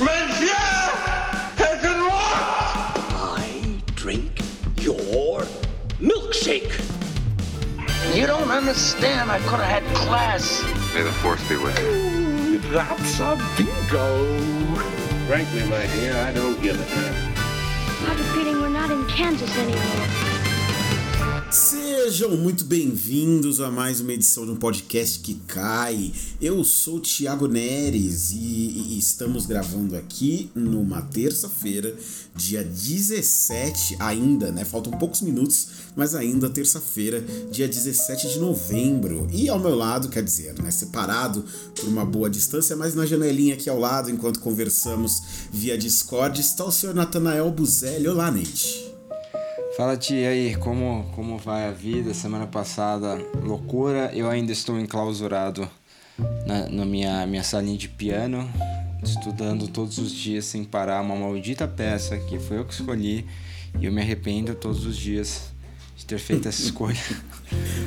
Monsieur has been lost! I drink your milkshake. You don't understand. I could have had class. May the force be with you. That's a bingo. Frankly, my dear, I don't give a damn. I have a feeling we're not in Kansas anymore. Sejam muito bem-vindos a mais uma edição de um podcast que cai. Eu sou o Thiago Neres e, e estamos gravando aqui numa terça-feira, dia 17 ainda, né? Faltam poucos minutos, mas ainda terça-feira, dia 17 de novembro. E ao meu lado, quer dizer, né, separado por uma boa distância, mas na janelinha aqui ao lado, enquanto conversamos via Discord, está o senhor Natanael Buzelli. Olá, Neide. Fala tia, aí, como, como vai a vida? Semana passada, loucura. Eu ainda estou enclausurado na, na minha, minha salinha de piano, estudando todos os dias sem parar uma maldita peça que foi eu que escolhi e eu me arrependo todos os dias de ter feito essa escolha.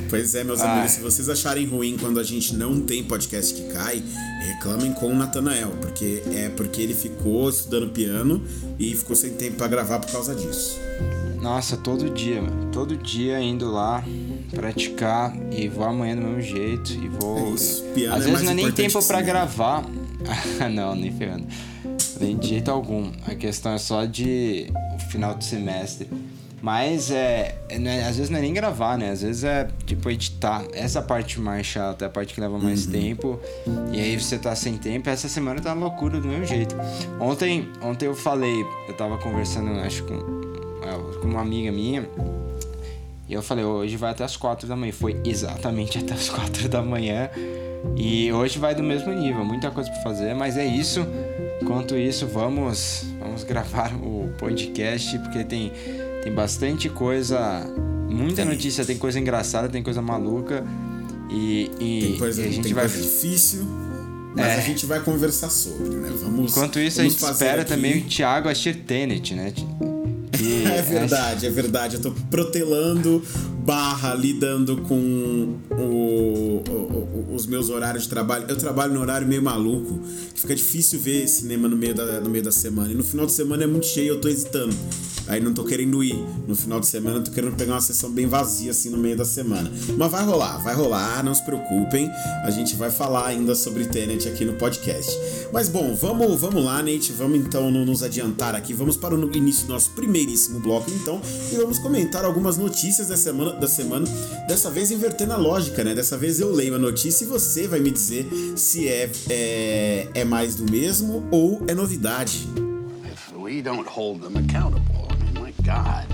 Pois é, meus Ai. amigos, se vocês acharem ruim quando a gente não tem podcast que cai, reclamem com o Natanael, porque é porque ele ficou estudando piano e ficou sem tempo pra gravar por causa disso. Nossa, todo dia, mano. Todo dia indo lá praticar e vou amanhã do mesmo jeito e vou. É piano Às é vezes não é nem tempo cinema. gravar. Não, nem ferrando. Nem de jeito algum. A questão é só de o final do semestre. Mas é, é, é- Às vezes não é nem gravar, né? Às vezes é tipo editar. Essa parte mais chata, é a parte que leva mais Uhum. tempo. E aí você tá sem tempo. Essa semana tá loucura do mesmo jeito. Ontem, ontem eu falei, eu tava conversando, acho, com, é, com uma amiga minha. E eu falei, hoje vai até as 4 da manhã. Foi exatamente até as 4 da manhã. E hoje vai do mesmo nível, muita coisa pra fazer, mas é isso. Enquanto isso, vamos, vamos gravar o podcast, porque tem, tem bastante coisa, muita notícia, tem coisa engraçada, tem coisa maluca. E, e, Tem coisa, e a gente tem vai. coisa difícil, mas É. a gente vai conversar sobre, né? Vamos. Enquanto isso, a vamos gente fazer espera aqui- também o Thiago assistir Tenet, né? Que É verdade, é verdade. Eu tô protelando barra lidando com o- o- os meus horários de trabalho. Eu trabalho no horário meio maluco, que fica difícil ver cinema no meio, da, no meio da semana. E no final de semana é muito cheio, eu tô hesitando. Aí não tô querendo ir. No final de semana eu tô querendo pegar uma sessão bem vazia assim no meio da semana. Mas vai rolar, vai rolar, não se preocupem. A gente vai falar ainda sobre Tenet aqui no podcast. Mas bom, vamos, vamos lá, Nate. Vamos então no- nos adiantar aqui. Vamos para o início do nosso primeiríssimo bloco, então, e vamos comentar algumas notícias da semana, da semana. Dessa vez invertendo a lógica, né? Dessa vez eu leio a notícia e você vai me dizer se é, é, é mais do mesmo ou é novidade. If we don't God,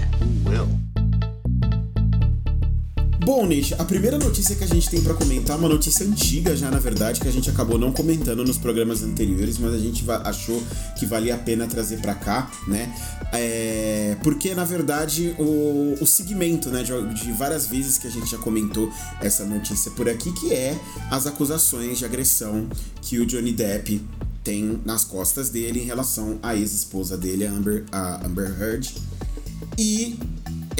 Bom, Nate, a primeira notícia que a gente tem pra comentar é uma notícia antiga já, na verdade, que a gente acabou não comentando nos programas anteriores, mas a gente achou que valia a pena trazer pra cá, né? É, porque, na verdade, o, o segmento, né, de, de várias vezes que a gente já comentou essa notícia por aqui, que é as acusações de agressão que o Johnny Depp tem nas costas dele em relação à ex-esposa dele, a Amber, a Amber Heard. E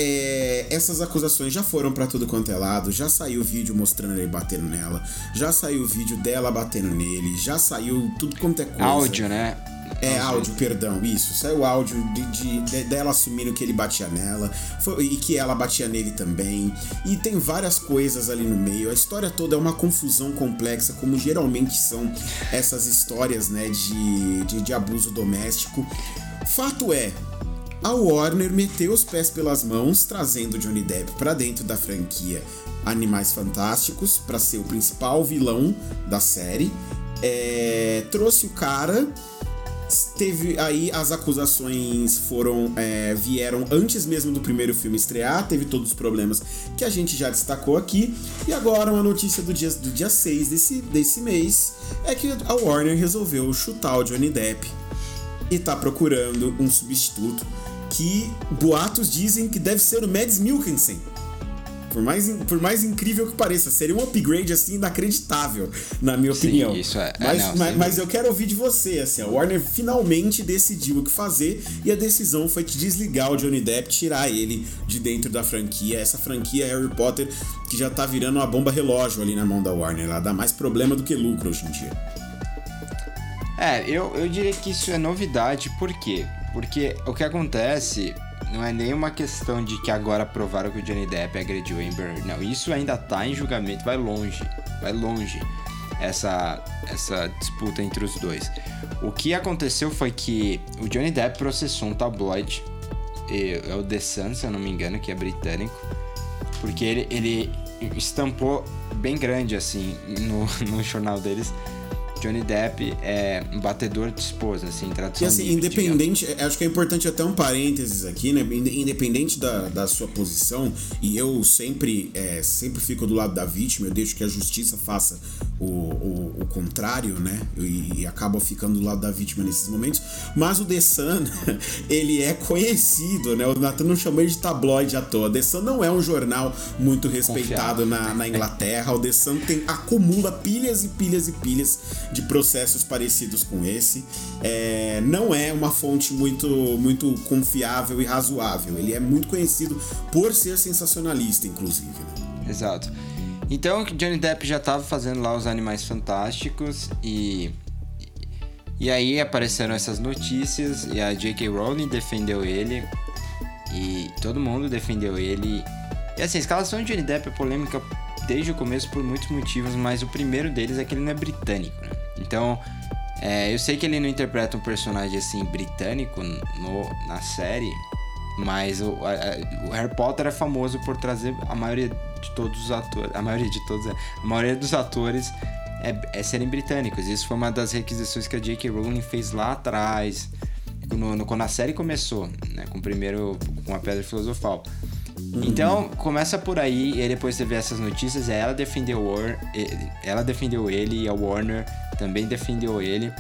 é, essas acusações já foram pra tudo quanto é lado, já saiu vídeo mostrando ele batendo nela, já saiu vídeo dela batendo nele, já saiu tudo quanto é coisa. áudio, né? É, áudio, perdão, isso. Saiu áudio de, de- de- dela assumindo que ele batia nela foi- e que ela batia nele também. E tem várias coisas ali no meio. A história toda é uma confusão complexa, como geralmente são essas histórias, né, de, de, de abuso doméstico. Fato é, a Warner meteu os pés pelas mãos, trazendo Johnny Depp pra dentro da franquia Animais Fantásticos para ser o principal vilão da série. É, trouxe o cara teve aí as acusações foram é, vieram antes mesmo do primeiro filme estrear, teve todos os problemas que a gente já destacou aqui. E agora uma notícia do dia, do dia 6 desse, desse mês é que a Warner resolveu chutar o Johnny Depp e tá procurando um substituto que boatos dizem que deve ser o Mads Mikkelsen. Por mais, por mais incrível que pareça, seria um upgrade assim inacreditável, na minha Sim, opinião. isso é- é, Mas, não, mas, mas eu quero ouvir de você, assim, a Warner finalmente decidiu o que fazer e a decisão foi de desligar o Johnny Depp, tirar ele de dentro da franquia. Essa franquia Harry Potter que já tá virando uma bomba relógio ali na mão da Warner. Ela dá mais problema do que lucro hoje em dia. É, eu, eu diria que isso é novidade, por quê? Porque o que acontece não é nenhuma questão de que agora provaram que o Johnny Depp agrediu Amber. Não, isso ainda tá em julgamento, vai longe, vai longe essa, essa disputa entre os dois. O que aconteceu foi que o Johnny Depp processou um tabloide, é o The Sun, se eu não me engano, que é britânico, porque ele, ele estampou bem grande assim no, no jornal deles Johnny Depp é um batedor de esposa, assim, tradução E assim, livre, independente, digamos. acho que é importante até um parênteses aqui, né? Independente da, da sua posição, e eu sempre, é, sempre fico do lado da vítima, eu deixo que a justiça faça o, o, o contrário, né? E, e acaba ficando do lado da vítima nesses momentos. Mas o The Sun, ele é conhecido, né? O Nathan não chamou ele de tabloide à toa. The Sun não é um jornal muito respeitado na, na Inglaterra. O The Sun tem, acumula pilhas e pilhas e pilhas de processos parecidos com esse. É, não é uma fonte muito, muito confiável e razoável. Ele é muito conhecido por ser sensacionalista, inclusive. Né? Exato. Então, Johnny Depp já estava fazendo lá os Animais Fantásticos e e aí apareceram essas notícias e a J.K. Rowling defendeu ele e todo mundo defendeu ele. E assim, a escalação de Johnny Depp é polêmica desde o começo por muitos motivos, mas o primeiro deles é que ele não é britânico, né? Então, é, eu sei que ele não interpreta um personagem assim britânico no, na série, mas o, a, o, Harry Potter é famoso por trazer a maioria de todos os atores, a maioria de todos, a maioria dos atores é, é serem britânicos. Isso foi uma das requisições que a J.K. Rowling fez lá atrás, no, no, quando a série começou, né, com o primeiro com a Pedra Filosofal. Uhum. Então, começa por aí, e depois você vê essas notícias, ela defendeu, ela defendeu ele e a Warner também defendeu ele.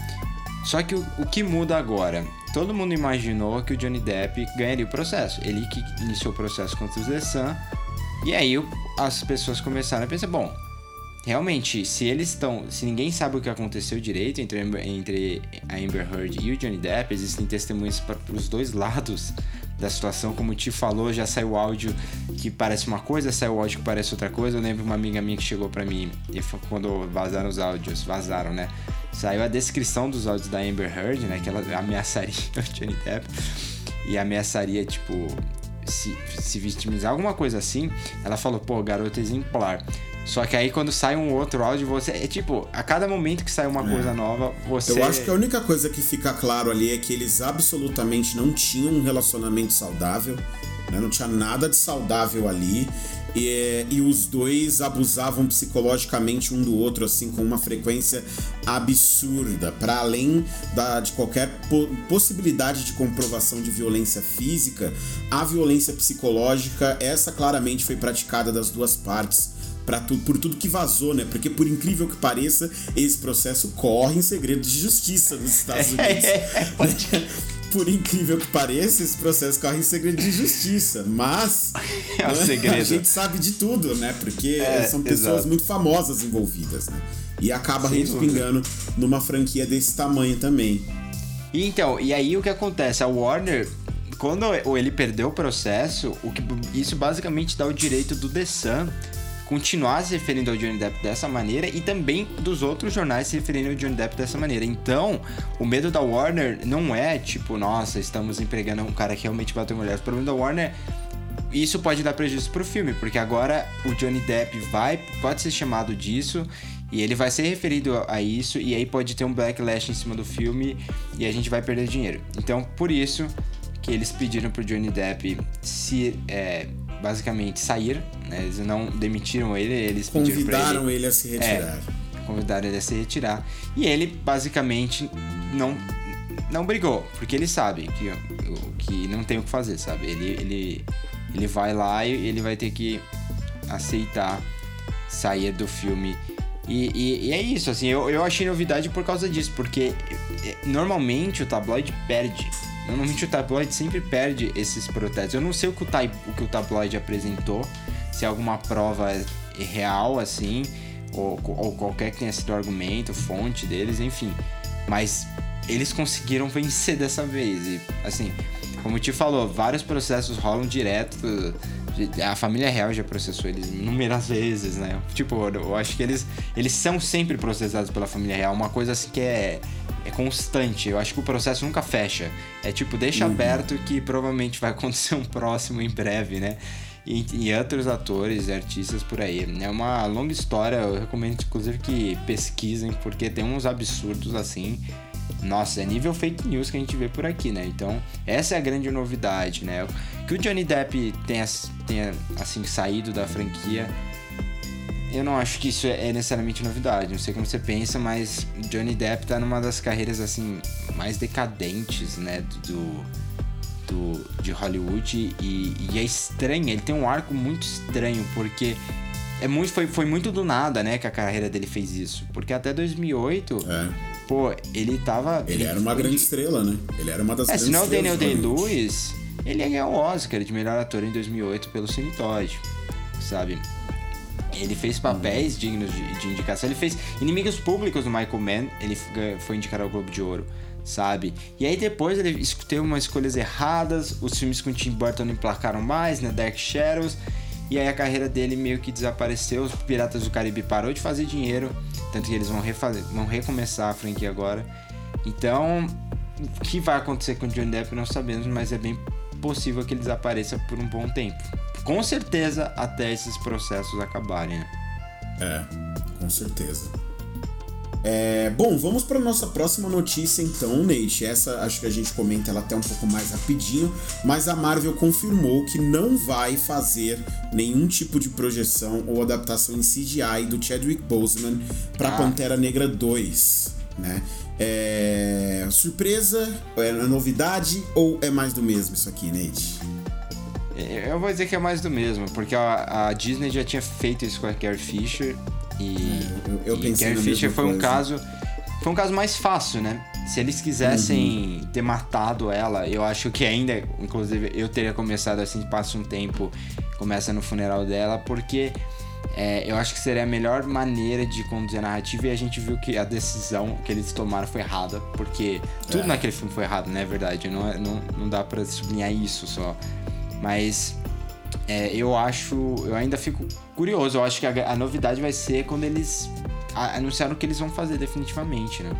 Só que o, o que muda agora? Todo mundo imaginou que o Johnny Depp ganharia o processo. Ele que iniciou o processo contra o The Sun. E aí as pessoas começaram a pensar, bom, realmente, se eles estão. Se ninguém sabe o que aconteceu direito entre, entre a Amber Heard e o Johnny Depp, existem testemunhas para os dois lados da situação. Como o Ti falou, já saiu áudio que parece uma coisa, saiu áudio que parece outra coisa. Eu lembro uma amiga minha que chegou para mim e quando vazaram os áudios, vazaram, né? Saiu a descrição dos áudios da Amber Heard, né? Que ela ameaçaria o Johnny Depp e ameaçaria, tipo, se, se vitimizar, alguma coisa assim. Ela falou, pô, garota exemplar. Só que aí quando sai um outro áudio, você. É tipo, a cada momento que sai uma é. coisa nova, você. Eu acho que a única coisa que fica claro ali é que eles absolutamente não tinham um relacionamento saudável. Né? Não tinha nada de saudável ali. E, e, os dois abusavam psicologicamente um do outro, assim, com uma frequência absurda, para além da, de qualquer po possibilidade de comprovação de violência física, a violência psicológica, essa claramente foi praticada das duas partes tu, por tudo que vazou, né? Porque por incrível que pareça, esse processo corre em segredo de justiça nos Estados Unidos. É, por incrível que pareça, esse processo corre em segredo de justiça, mas é um né, segredo. a gente sabe de tudo, né? Porque é, são pessoas exato. muito famosas envolvidas, né? E acaba respingando numa franquia desse tamanho também. E então, e aí o que acontece? A Warner quando ele perdeu o processo, o que isso basicamente dá o direito do The Sun continuar se referindo ao Johnny Depp dessa maneira e também dos outros jornais se referindo ao Johnny Depp dessa maneira. Então, o medo da Warner não é tipo, nossa, estamos empregando um cara que realmente bateu mulheres. O problema da Warner isso pode dar prejuízo pro filme, porque agora o Johnny Depp vai, pode ser chamado disso e ele vai ser referido a isso e aí pode ter um backlash em cima do filme e a gente vai perder dinheiro. Então, por isso que eles pediram pro Johnny Depp se é, basicamente sair, né? Eles não demitiram ele, eles convidaram ele, ele, a se retirar. É, convidaram ele a se retirar. E ele basicamente não não brigou, porque ele sabe que, que não tem o que fazer, sabe? Ele, ele, ele vai lá e ele vai ter que aceitar sair do filme. E, e, e, é isso, assim, eu, eu achei novidade por causa disso, porque é, normalmente o tabloide perde Normalmente o tabloide sempre perde esses protestos. Eu não sei o que o, o, que o tabloide apresentou, se é alguma prova real, assim, ou, ou qualquer que tenha sido o argumento, fonte deles, enfim. Mas eles conseguiram vencer dessa vez. E, assim, como te falou, vários processos rolam direto. A família real já processou eles inúmeras vezes, né? Tipo, eu acho que eles, eles são sempre processados pela família real. Uma coisa assim que é é constante. Eu acho que o processo nunca fecha. É tipo, deixa Uhum. aberto que provavelmente vai acontecer um próximo em breve, né? E, e outros atores e artistas por aí. É uma longa história, eu recomendo inclusive que pesquisem, porque tem uns absurdos assim. Nossa, é nível fake news que a gente vê por aqui, né? Então, essa é a grande novidade, né? Que o Johnny Depp tenha, tenha assim, saído da franquia eu não acho que isso é necessariamente novidade. Não sei como você pensa, mas Johnny Depp tá numa das carreiras assim mais decadentes, né, do, do de Hollywood e, e é estranho. Ele tem um arco muito estranho porque é muito foi, foi muito do nada, né, que a carreira dele fez isso. Porque até 2008, É. pô, ele tava Ele era uma foi- grande estrela, né? Ele era uma das é, grandes se não é o estrelas Daniel. Day-Lewis, ele ia ganhar o Oscar de melhor ator em 2008 pelo Cine Todd, sabe? Ele fez papéis dignos de, de indicação. Ele fez Inimigos Públicos do Michael Mann. Ele foi indicado ao Globo de Ouro, sabe? E aí depois ele teve umas escolhas erradas. Os filmes com Tim Burton não emplacaram mais, né? Dark Shadows. E aí a carreira dele meio que desapareceu. Os Piratas do Caribe parou de fazer dinheiro. Tanto que eles vão, refazer, vão recomeçar a franquia agora. Então, o que vai acontecer com o Johnny Depp não sabemos, mas é bem possível que ele desapareça por um bom tempo. Com certeza até esses processos acabarem? É, com certeza. É, bom, vamos para nossa próxima notícia então, Nate. Essa acho que a gente comenta ela até um pouco mais rapidinho, mas a Marvel confirmou que não vai fazer nenhum tipo de projeção ou adaptação em CGI do Chadwick Boseman para Ah. Pantera Negra 2, né? É, surpresa? É novidade ou é mais do mesmo isso aqui, Nate? Eu vou dizer que é mais do mesmo, porque a, a Disney já tinha feito isso com a Carrie Fisher e, eu- eu e Carrie Fisher foi um coisa. caso foi um caso mais fácil, né? Se eles quisessem Uhum. ter matado ela, eu acho que ainda, inclusive, eu teria começado assim, passa um tempo, começa no funeral dela, porque é, eu acho que seria a melhor maneira de conduzir a narrativa e a gente viu que a decisão que eles tomaram foi errada, porque tudo É. naquele filme foi errado, né? É verdade, não, é- não, não dá pra sublinhar isso só. Mas é, eu acho. Eu ainda fico curioso. Eu acho que a, a novidade vai ser quando eles a- anunciaram o que eles vão fazer definitivamente, né?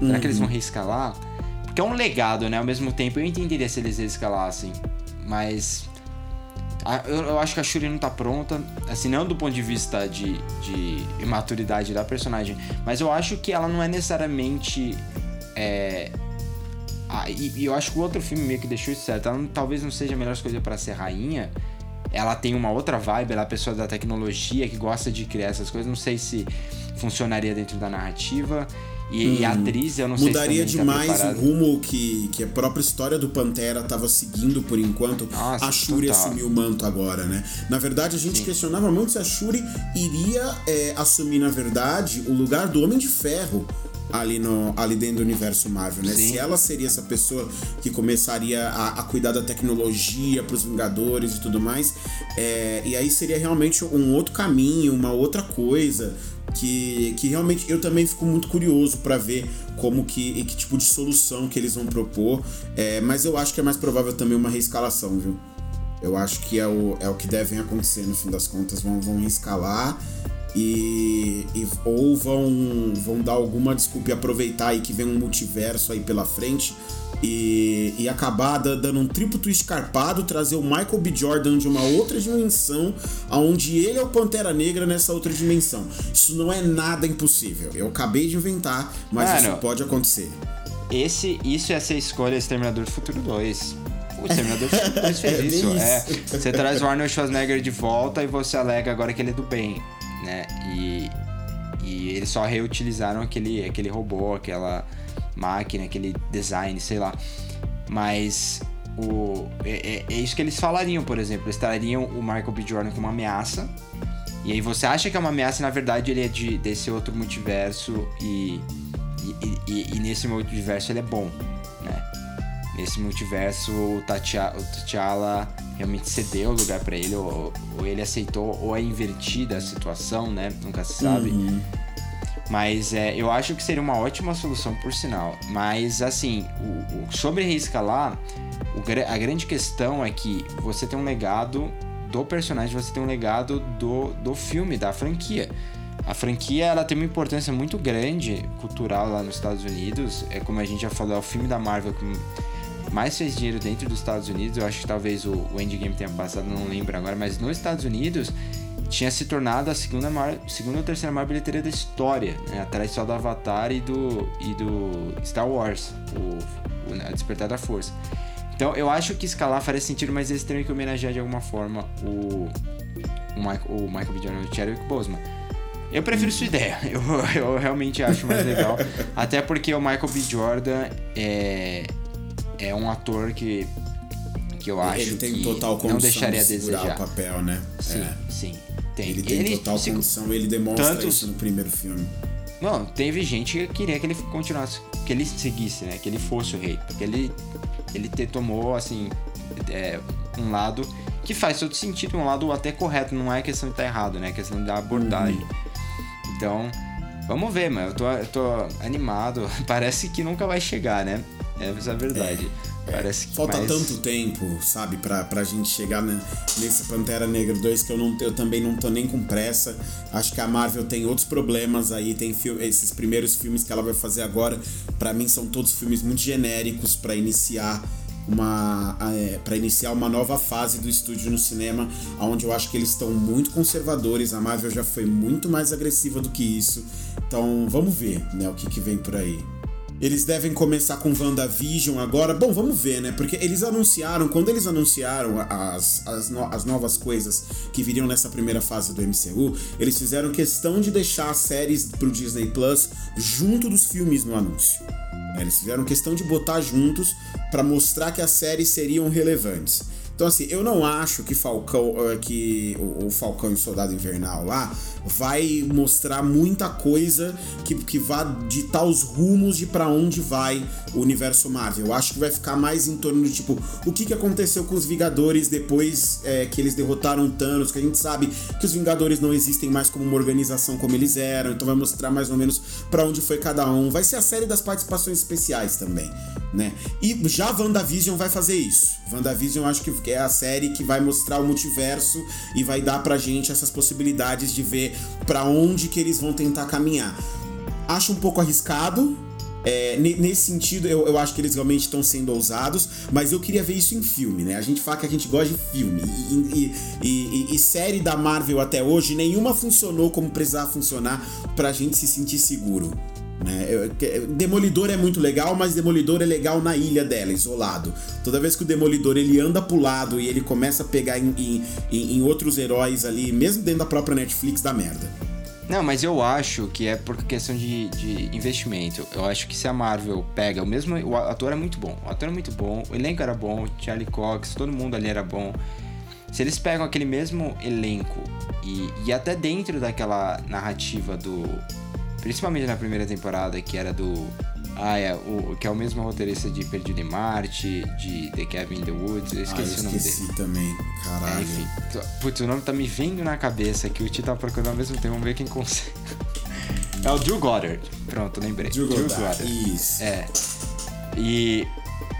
Será que eles vão reescalar? Porque é um legado, né? Ao mesmo tempo, eu entenderia se eles reescalassem. Mas. a- eu, eu acho que a Shuri não tá pronta. Assim, não do ponto de vista de, de imaturidade da personagem. Mas eu acho que ela não é necessariamente. É, ah, e, e eu acho que o outro filme meio que deixou isso certo. Ela não- talvez não seja a melhor escolha pra ser rainha. Ela tem uma outra vibe, ela é a pessoa da tecnologia que gosta de criar essas coisas. Não sei se funcionaria dentro da narrativa. E, e a atriz, eu não sei Hum. Mudaria se também tá demais o preparada. rumo que, que a própria história do Pantera estava seguindo por enquanto. Nossa, a Shuri total. assumiu o manto agora, né? Na verdade, a gente questionava muito se a Shuri iria é, assumir, na verdade, o lugar do Homem de Ferro ali, no, ali dentro do universo Marvel, né? Sim. Se ela seria essa pessoa que começaria a, a cuidar da tecnologia pros Vingadores e tudo mais. é, e aí seria realmente um outro caminho, uma outra coisa que, que realmente eu também fico muito curioso pra ver como que e que tipo de solução que eles vão propor. É, mas eu acho que é mais provável também uma reescalação, viu? Eu acho que é o, é o que devem acontecer no fim das contas. Vão, vão reescalar e, e- ou vão, vão dar alguma desculpa e aproveitar aí que vem um multiverso aí pela frente e, e acabar da- dando um triplo twist carpado, trazer o Michael B. Jordan de uma outra dimensão, aonde ele é o Pantera Negra nessa outra dimensão. Isso não é nada impossível. Eu acabei de inventar, mas Mano, isso pode acontecer. Esse, isso ia ser a escolha Exterminador do Futuro 2. O Exterminador do Futuro 2 fez É isso. isso. É, você traz o Arnold Schwarzenegger de volta e você alega agora que ele é do bem, né? E, e eles só reutilizaram aquele, aquele robô, aquela máquina, aquele design, sei lá. Mas o, é, é- é isso que eles falariam, por exemplo. Eles trariam o Michael B. Jordan como uma ameaça. E aí você acha que é uma ameaça e na verdade ele é de, desse outro multiverso e, e, e- e nesse multiverso ele é bom, né? Nesse multiverso o T'Challa, realmente cedeu o lugar pra ele, ou, ou ele aceitou, ou é invertida a situação, né? Nunca se sabe. Mas é, eu acho que seria uma ótima solução, por sinal. Mas, assim, o, o- sobre reescalar, o a grande questão é que você tem um legado do personagem, você tem um legado do, do filme, da franquia. A franquia ela tem uma importância muito grande cultural lá nos Estados Unidos. É como a gente já falou, é o filme da Marvel que mais fez dinheiro dentro dos Estados Unidos. Eu acho que talvez o, o Endgame tenha passado, não lembro agora, mas nos Estados Unidos tinha se tornado a segunda, maior, segunda ou terceira maior bilheteria da história, né? atrás só do Avatar e do, e do Star Wars, o, o A Despertar da Força. Então eu acho que escalar faria sentido, mas eles teriam que homenagear de alguma forma o, o, Michael, o Michael B. Jordan e o Chadwick Boseman. Eu prefiro sua ideia, eu, eu realmente acho mais legal. Até porque o Michael B. Jordan é, é um ator que, que eu acho ele tem que total não deixaria de desejar. o papel, né? Sim, É. sim. Tem. Ele tem total se- condição, ele demonstra tantos- isso no primeiro filme. Não, teve gente que queria que ele continuasse, que ele seguisse, né? Que ele fosse o rei. Porque ele, ele te, tomou, assim, é, um lado que faz todo sentido, um lado até correto. Não é questão de estar errado, né? É questão da abordagem. Então, vamos ver, mano. Eu tô, eu tô animado. Parece que nunca vai chegar, né? Essa é a verdade. Parece que Falta mas- tanto tempo, sabe, pra, pra gente chegar né, nesse Pantera Negra 2 que eu, não, eu também não tô nem com pressa. Acho que a Marvel tem outros problemas aí, tem esses primeiros filmes que ela vai fazer agora, pra mim são todos filmes muito genéricos pra iniciar uma é, para iniciar uma nova fase do estúdio no cinema, onde eu acho que eles estão muito conservadores. A Marvel já foi muito mais agressiva do que isso. Então, vamos ver, né, o que que vem por aí. Eles devem começar com WandaVision agora. Bom, vamos ver, né? Porque eles anunciaram, quando eles anunciaram as, as, no- as novas coisas que viriam nessa primeira fase do MCU, eles fizeram questão de deixar as séries pro Disney Plus junto dos filmes no anúncio. Eles fizeram questão de botar juntos pra mostrar que as séries seriam relevantes. Então, assim, eu não acho que Falcão, eh, que o o Falcão e o Soldado Invernal lá vai mostrar muita coisa que, que vá ditar os rumos de pra onde vai o universo Marvel. Eu acho que vai ficar mais em torno do tipo, o que, que aconteceu com os Vingadores depois eh, que eles derrotaram Thanos, que a gente sabe que os Vingadores não existem mais como uma organização como eles eram, então vai mostrar mais ou menos pra onde foi cada um. Vai ser a série das participações especiais também, né? E já WandaVision vai fazer isso. WandaVision eu acho que é a série que vai mostrar o multiverso e vai dar pra gente essas possibilidades de ver pra onde que eles vão tentar caminhar. Acho um pouco arriscado. é, ne- nesse sentido, eu, eu acho que eles realmente estão sendo ousados, mas eu queria ver isso em filme, né? A gente fala que a gente gosta de filme. E- e- e- e série da Marvel até hoje, nenhuma funcionou como precisava funcionar pra gente se sentir seguro. Né? Demolidor é muito legal, mas Demolidor é legal na ilha dela, isolado. Toda vez que o Demolidor ele anda pro lado e ele começa a pegar em, em- em- em outros heróis ali, mesmo dentro da própria Netflix, dá merda. Não, mas eu acho que é por questão de, de investimento. Eu acho que se a Marvel pega o mesmo. O ator é muito bom. O ator é muito bom, o elenco era bom, o Charlie Cox, todo mundo ali era bom. Se eles pegam aquele mesmo elenco e, e até dentro daquela narrativa do. Principalmente na primeira temporada, que era do. Ah, é, o, que é o mesmo roteirista de Perdido em Marte, de The Cabin in the Woods, eu Ah, eu esqueci o nome dele. esqueci também. É, Caralho. enfim, t- putz, o nome tá me vindo na cabeça que o Tito tá procurando ao mesmo tempo, vamos ver quem consegue. É o Drew Goddard. Pronto, lembrei. Drew Goddard, Isso. É. E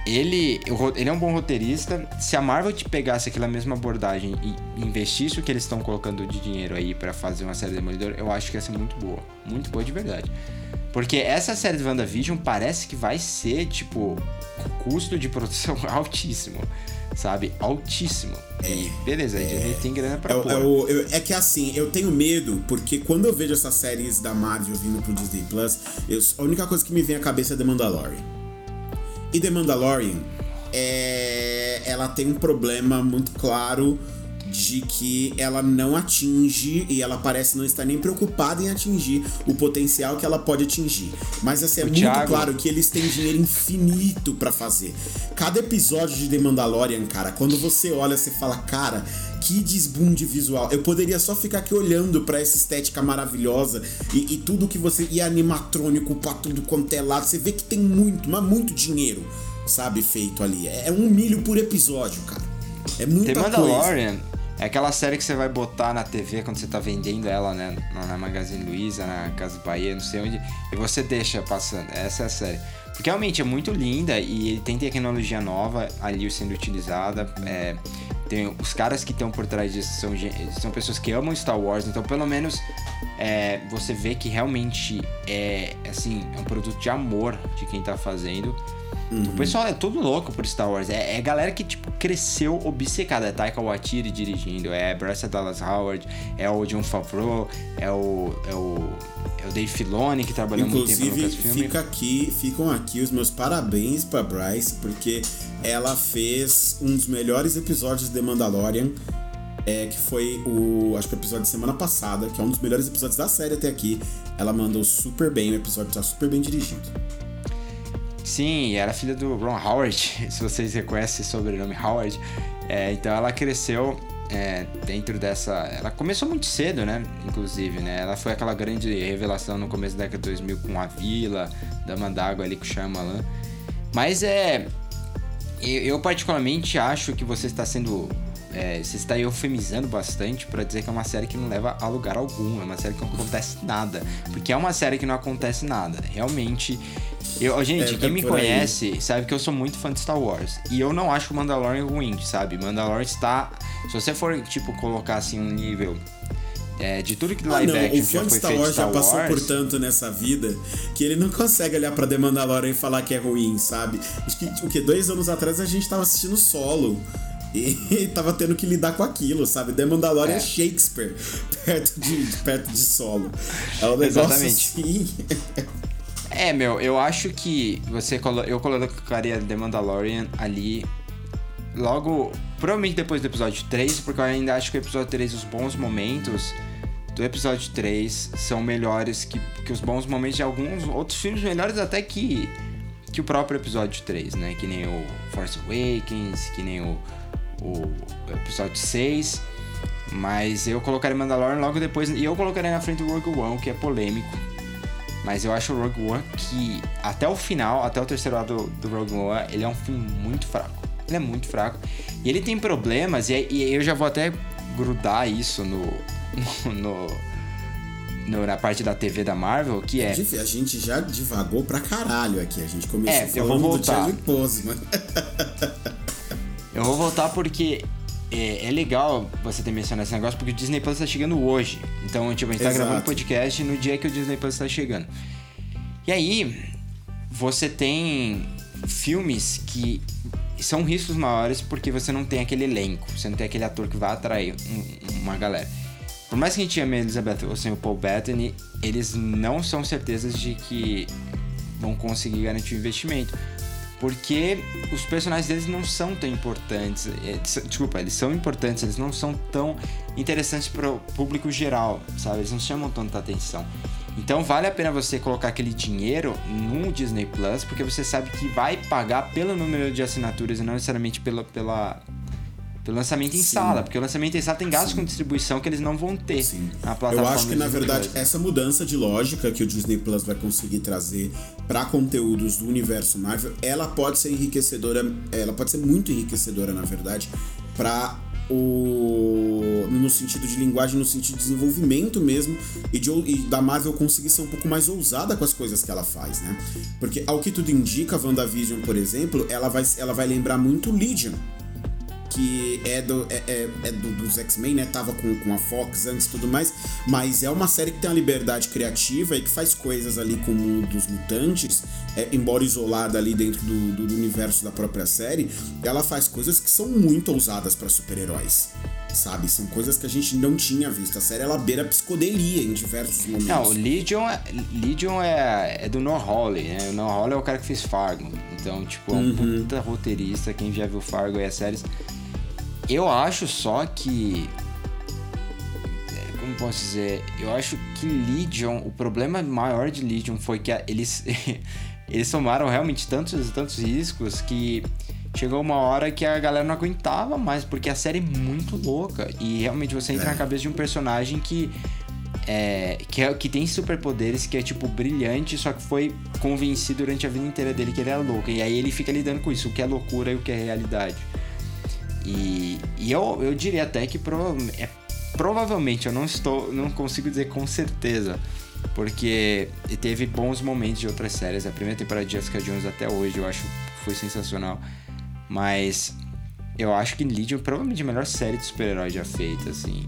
ele, ele é um bom roteirista. Se a Marvel te pegasse aquela mesma abordagem e investisse o que eles estão colocando de dinheiro aí pra fazer uma série de Demolidor, eu acho que ia ser muito boa. Muito boa de verdade. Porque essa série de WandaVision parece que vai ser, tipo, custo de produção altíssimo. Sabe? Altíssimo. E beleza, a Disney tem grana pra É, o- pôr. é o- eu- é que assim, eu tenho medo, porque quando eu vejo essas séries da Marvel vindo pro Disney Plus, eu- a única coisa que me vem à cabeça é The Mandalorian. E The Mandalorian, é, ela tem um problema muito claro de que ela não atinge e ela parece não estar nem preocupada em atingir o potencial que ela pode atingir. Mas assim, é O muito Thiago- claro que eles têm dinheiro infinito pra fazer. Cada episódio de The Mandalorian, cara, quando você olha, você fala, cara, que desbunde visual. Eu poderia só ficar aqui olhando pra essa estética maravilhosa e, e tudo que você. E animatrônico pra tudo quanto é lado. Você vê que tem muito, mas muito dinheiro, sabe, feito ali. É, é um milho por episódio, cara. É muita The coisa. É aquela série que você vai botar na TV quando você tá vendendo ela, né? Na, na Magazine Luiza, na Casa Bahia, não sei onde. E você deixa passando. Essa é a série. Porque realmente é muito linda e ele tem tecnologia nova ali sendo utilizada. É, tem os caras que estão por trás disso são, são pessoas que amam Star Wars, então pelo menos é, você vê que realmente é assim, é um produto de amor de quem tá fazendo. Uhum. O pessoal é todo louco por Star Wars. É, é galera que, tipo, cresceu obcecada. É Taika Waititi dirigindo, é Bryce Dallas Howard, é o John Favreau, é o, é o, é o Dave Filoni que trabalhou Inclusive, muito tempo no fica aqui, ficam aqui os meus parabéns pra Bryce, porque ela fez um dos melhores episódios de The Mandalorian. É, que foi o. Acho que o episódio de semana passada, que é um dos melhores episódios da série até aqui. Ela mandou super bem, o episódio tá super bem dirigido. Sim, era filha do Ron Howard, se vocês reconhecem o sobrenome Howard. É, então ela cresceu é, dentro dessa. Ela começou muito cedo, né? Inclusive, né? Ela foi aquela grande revelação no começo da década de 2000 com a Vila, da Mandágua ali com o Shyamalan. Mas é. Eu, particularmente acho que você está sendo é, você está eufemizando bastante para dizer que é uma série que não leva a lugar algum, é uma série que não acontece nada. Porque é uma série que não acontece nada. Realmente. Eu, gente, é, quem me conhece aí. sabe que eu sou muito fã de Star Wars. E eu não acho o Mandalorian ruim, sabe? Mandalorian está. Se você for, tipo, colocar assim um nível é, de tudo que ah, live não, action o fã de Star Wars já passou Wars, por tanto nessa vida que ele não consegue olhar pra The Mandalorian e falar que é ruim, sabe? Acho que, o que, dois anos atrás a gente tava assistindo solo. E tava tendo que lidar com aquilo, sabe? The Mandalorian é, é Shakespeare perto de, perto de solo. É um negócio Exatamente. assim. é, meu, eu acho que você colo eu colocaria The Mandalorian ali logo, provavelmente depois do episódio 3, porque eu ainda acho que o episódio 3, os bons momentos do episódio 3 são melhores que, que os bons momentos de alguns outros filmes melhores até que que o próprio episódio 3, né? Que nem o Force Awakens, que nem o o episódio 6. Mas eu colocaria Mandalorian logo depois. E eu colocaria na frente do Rogue One, que é polêmico. Mas eu acho o Rogue One que até o final, até o terceiro lado do, do Rogue One, ele é um filme muito fraco. Ele é muito fraco. E ele tem problemas, e, e eu já vou até grudar isso no, no, no, na parte da TV da Marvel, que é. A gente já divagou pra caralho aqui. A gente começou é, eu vou voltar. do Pose, mano. Eu vou voltar porque é, é, legal você ter mencionado esse negócio, porque o Disney Plus tá chegando hoje. Então, tipo, a gente tá Exato. gravando podcast no dia que o Disney Plus tá chegando. E aí, você tem filmes que são riscos maiores porque você não tem aquele elenco, você não tem aquele ator que vai atrair um, uma galera. Por mais que a gente ame a Elizabeth Olsen e o Paul Bettany, eles não são certezas de que vão conseguir garantir o investimento. Porque os personagens deles não são tão importantes. É, desculpa, eles são importantes, eles não são tão interessantes para o público geral, sabe? Eles não chamam tanta atenção. Então vale a pena você colocar aquele dinheiro no Disney Plus, porque você sabe que vai pagar pelo número de assinaturas e não necessariamente pela, pela, pelo lançamento em Sim. sala, porque o lançamento em sala tem gastos Sim. com distribuição que eles não vão ter Sim. na plataforma. Eu acho que na verdade Plus. essa mudança de lógica que o Disney Plus vai conseguir trazer para conteúdos do universo Marvel, ela pode ser enriquecedora, ela pode ser muito enriquecedora na verdade para o no sentido de linguagem, no sentido de desenvolvimento mesmo e, de, e da Marvel conseguir ser um pouco mais ousada com as coisas que ela faz, né? Porque ao que tudo indica, WandaVision, por exemplo, ela vai, ela vai lembrar muito Legion que é, do, é, é, é do, dos X-Men, né? Tava com, com a Fox antes e tudo mais, mas é uma série que tem uma liberdade criativa e que faz coisas ali com o mundo dos mutantes, é, embora isolada ali dentro do, do, do, universo da própria série, ela faz coisas que são muito ousadas para super-heróis. Sabe? São coisas que a gente não tinha visto. A série ela beira psicodelia em diversos momentos. Não, o Legion, é, Legion é, é do Noah Hawley, né? O Noah Hawley é o cara que fez Fargo. Então, tipo, é um uhum. puta roteirista. Quem já viu Fargo e as séries eu acho só que. É, como posso dizer? Eu acho que Legion, o problema maior de Legion foi que eles. eles tomaram realmente tantos tantos riscos que chegou uma hora que a galera não aguentava mais, porque a série é muito louca. E realmente você entra é. na cabeça de um personagem que. É, que, é, que tem superpoderes, que é tipo brilhante, só que foi convencido durante a vida inteira dele que ele era louco. E aí ele fica lidando com isso, o que é loucura e o que é realidade. E, e eu, eu diria até que é, provavelmente eu não estou, não consigo dizer com certeza, porque teve bons momentos de outras séries. A primeira temporada de Jessica Jones até hoje eu acho foi sensacional, mas eu acho que Legion provavelmente é a melhor série de super-herói já feita, assim.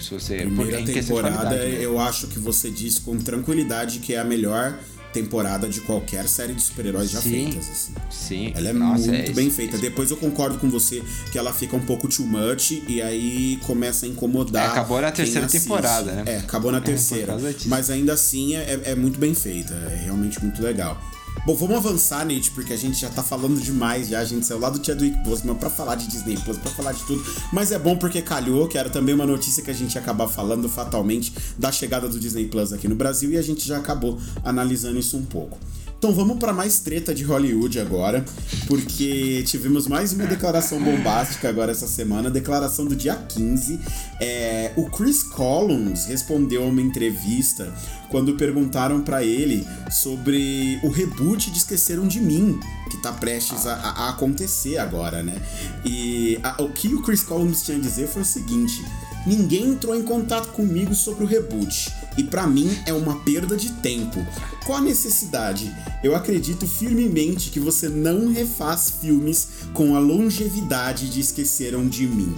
Se você. Primeira temporada, né? eu acho que você diz com tranquilidade que é a melhor temporada de qualquer série de super-heróis já feitas. Assim. Sim. Ela é Nossa, muito é bem isso- feita. isso- Depois eu concordo com você que ela fica um pouco too much e aí começa a incomodar. É, acabou na terceira assiste. temporada, né? É, acabou na por terceira. Mas ainda assim é, é muito bem feita. É realmente muito legal. Bom, vamos avançar, Nate, porque a gente já tá falando demais já. A gente saiu lá do Chadwick Boseman pra falar de Disney Plus, pra falar de tudo. Mas é bom porque calhou, que era também uma notícia que a gente ia acabar falando fatalmente da chegada do Disney Plus aqui no Brasil e a gente já acabou analisando isso um pouco. Então vamos para mais treta de Hollywood agora, porque tivemos mais uma declaração bombástica agora essa semana, declaração do dia 15. É, o Chris Collins respondeu a uma entrevista quando perguntaram para ele sobre o reboot de Esqueceram de Mim, que tá prestes a, a- acontecer agora, né? E a- o que o Chris Collins tinha a dizer foi o seguinte: ninguém entrou em contato comigo sobre o reboot. E pra mim é uma perda de tempo. Qual a necessidade? Eu acredito firmemente que você não refaz filmes com a longevidade de Esqueceram de Mim.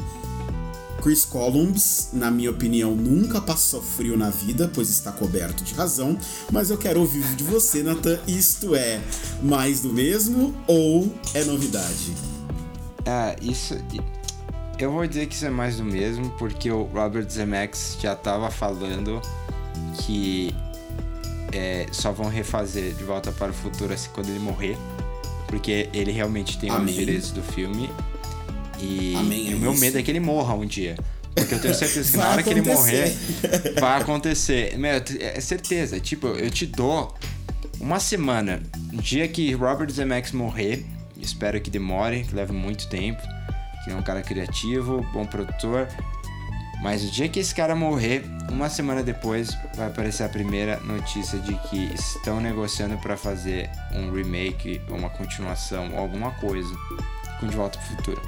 Chris Columbus, na minha opinião, nunca passou frio na vida, pois está coberto de razão, mas eu quero ouvir de você, Nathan. Isto é mais do mesmo ou é novidade? Ah, isso. Eu vou dizer que isso é mais do mesmo, porque o Robert Zemeckis já tava falando que é, só vão refazer De Volta para o Futuro assim quando ele morrer, porque ele realmente tem os Amém. direitos do filme. E, Amém, e é o meu isso. medo é que ele morra um dia. Porque eu tenho certeza que na hora que ele acontecer. morrer, vai acontecer. Meu, é certeza. Tipo, eu te dou uma semana. No dia que Robert Zemeckis morrer, espero que demore, que leve muito tempo, que é um cara criativo, bom produtor. Mas o dia que esse cara morrer, uma semana depois, vai aparecer a primeira notícia de que estão negociando para fazer um remake, uma continuação, alguma coisa com De Volta pro Futuro.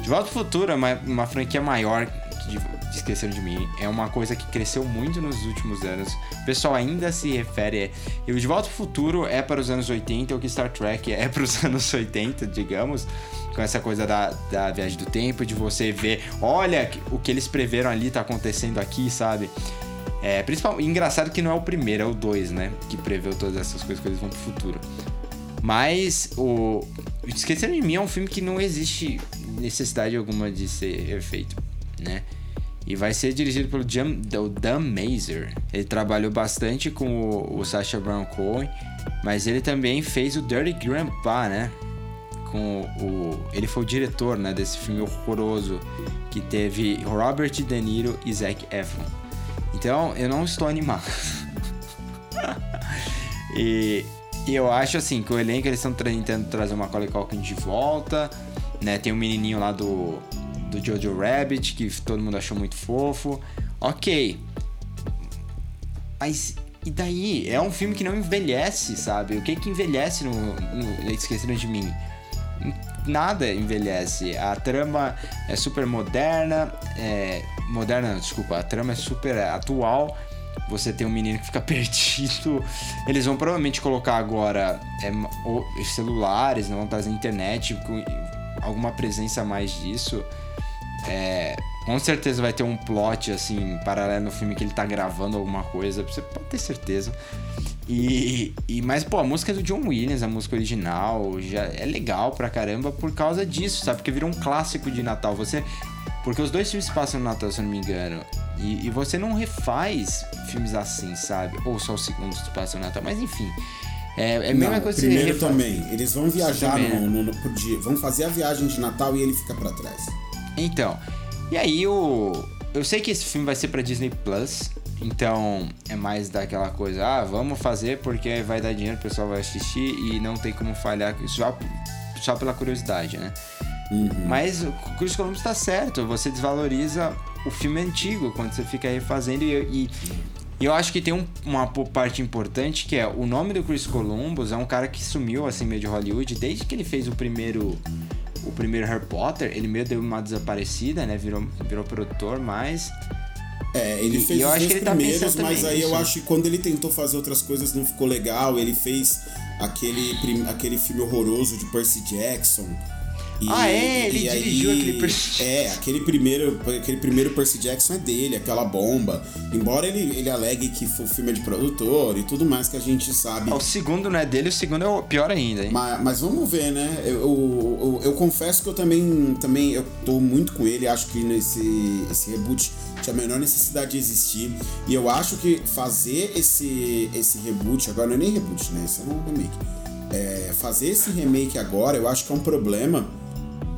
De Volta pro Futuro é uma, uma franquia maior de Esqueceram de Mim. É uma coisa que cresceu muito nos últimos anos. O pessoal ainda se refere. E o De Volta pro Futuro é para os anos 80, o que Star Trek é para os anos 80, digamos. Com essa coisa da, da viagem do tempo, de você ver, olha o que eles preveram ali tá acontecendo aqui, sabe? É, principal, engraçado que não é o primeiro, é o 2, né? Que preveu todas essas coisas que eles vão pro futuro. Mas o Esqueceram de Mim é um filme que não existe necessidade alguma de ser feito, né? E vai ser dirigido pelo Jam, o Dan Mazer. Ele trabalhou bastante com o, o Sacha Baron Cohen, mas ele também fez o Dirty Grandpa, né? Com o, ele foi o diretor, né, desse filme horroroso que teve Robert De Niro e Zac Efron. Então, eu não estou animado. E, e eu acho assim que o elenco eles estão tentando trazer uma Macaulay Culkin de volta, né? Tem um menininho lá do do Jojo Rabbit que todo mundo achou muito fofo. OK. Mas e daí? É um filme que não envelhece, sabe? O que que envelhece no, no Esqueceram de Mim? Nada envelhece. A trama é super moderna, é moderna, desculpa, a trama é super atual. Você tem um menino que fica perdido. Eles vão provavelmente colocar agora é, celulares, não vão trazer internet com alguma presença mais disso. É, com certeza vai ter um plot assim paralelo no filme que ele tá gravando alguma coisa, você pode ter certeza. E, e mas pô, a música é do John Williams, a música original, já é legal pra caramba por causa disso, sabe? Porque virou um clássico de Natal. Você porque os dois filmes passam no Natal, se eu não me engano. E, e você não refaz filmes assim, sabe? Ou só o segundo se passa no Natal, mas enfim. É, é a mesma Não, coisa que primeiro também. Eles vão viajar no, no, no- pro dia. Vão fazer a viagem de Natal e ele fica pra trás. Então, e aí o. Eu sei que esse filme vai ser pra Disney Plus. Então é mais daquela coisa, ah, vamos fazer porque vai dar dinheiro, o pessoal vai assistir e não tem como falhar só, só pela curiosidade, né? Mas o Chris Columbus tá certo, você desvaloriza o filme antigo quando você fica refazendo e, e- e eu acho que tem um- uma parte importante que é o nome do Chris Columbus é um cara que sumiu assim meio de Hollywood desde que ele fez o primeiro o primeiro Harry Potter, ele meio deu uma desaparecida, né? Virou, virou produtor, mas É, ele fez e eu os dois tá primeiros, pensando mas aí eu nisso. acho que quando ele tentou fazer outras coisas não ficou legal. Ele fez aquele, aquele filme horroroso de Percy Jackson. E- Ah, é? Ele dirigiu aquele Percy É, aquele primeiro, aquele primeiro Percy Jackson é dele, aquela bomba. Embora ele, ele alegue que foi- o filme é de produtor e tudo mais que a gente sabe. O segundo não é dele, o segundo é o pior ainda, hein? Mas, mas vamos ver, né? Eu, eu, eu- eu confesso que eu também, também eu tô muito com ele. Acho que nesse esse reboot tinha a menor necessidade de existir. E eu acho que fazer esse, esse reboot, agora não é nem reboot, né? Isso é um remake. É, fazer esse remake agora, eu acho que é um problema.